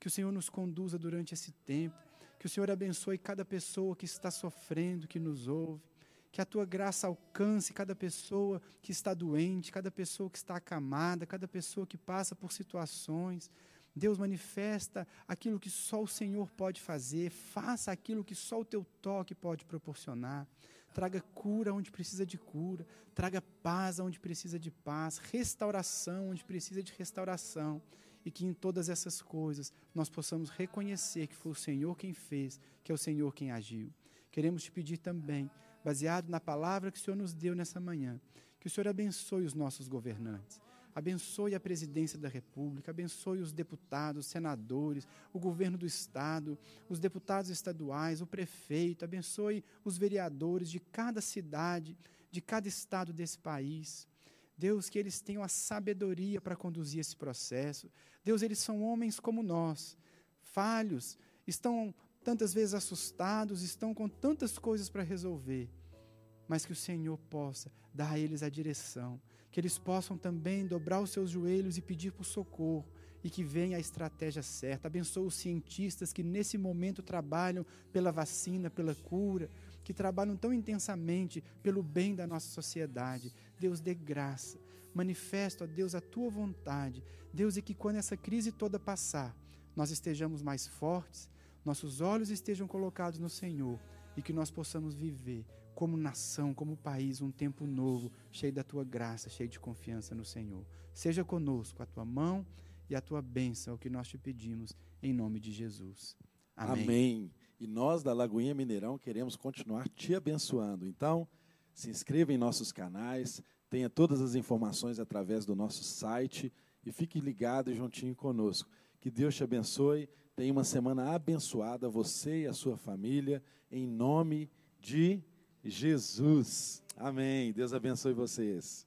Que o Senhor nos conduza durante esse tempo, que o Senhor abençoe cada pessoa que está sofrendo, que nos ouve. Que a tua graça alcance cada pessoa que está doente, cada pessoa que está acamada, cada pessoa que passa por situações. Deus manifesta aquilo que só o Senhor pode fazer, faça aquilo que só o teu toque pode proporcionar. Traga cura onde precisa de cura, traga paz onde precisa de paz, restauração onde precisa de restauração e que em todas essas coisas nós possamos reconhecer que foi o Senhor quem fez, que é o Senhor quem agiu. Queremos te pedir também, baseado na palavra que o Senhor nos deu nessa manhã, que o Senhor abençoe os nossos governantes. Abençoe a presidência da República, abençoe os deputados, senadores, o governo do Estado, os deputados estaduais, o prefeito, abençoe os vereadores de cada cidade, de cada estado desse país. Deus, que eles tenham a sabedoria para conduzir esse processo. Deus, eles são homens como nós, falhos, estão tantas vezes assustados, estão com tantas coisas para resolver, mas que o Senhor possa dar a eles a direção, que eles possam também dobrar os seus joelhos e pedir por socorro e que venha a estratégia certa. Abençoa os cientistas que nesse momento trabalham pela vacina, pela cura, que trabalham tão intensamente pelo bem da nossa sociedade. Deus dê graça. Manifesta, ó Deus, a tua vontade. Deus, e que quando essa crise toda passar, nós estejamos mais fortes, nossos olhos estejam colocados no Senhor e que nós possamos viver como nação, como país, um tempo novo, cheio da tua graça, cheio de confiança no Senhor. Seja conosco a tua mão e a tua bênção, é o que nós te pedimos, em nome de Jesus. Amém. Amém. E nós da Lagoinha Mineirão queremos continuar te abençoando. Então, se inscreva em nossos canais, tenha todas as informações através do nosso site e fique ligado e juntinho conosco. Que Deus te abençoe. Tenha uma semana abençoada, você e a sua família, em nome de Jesus. Amém. Deus abençoe vocês.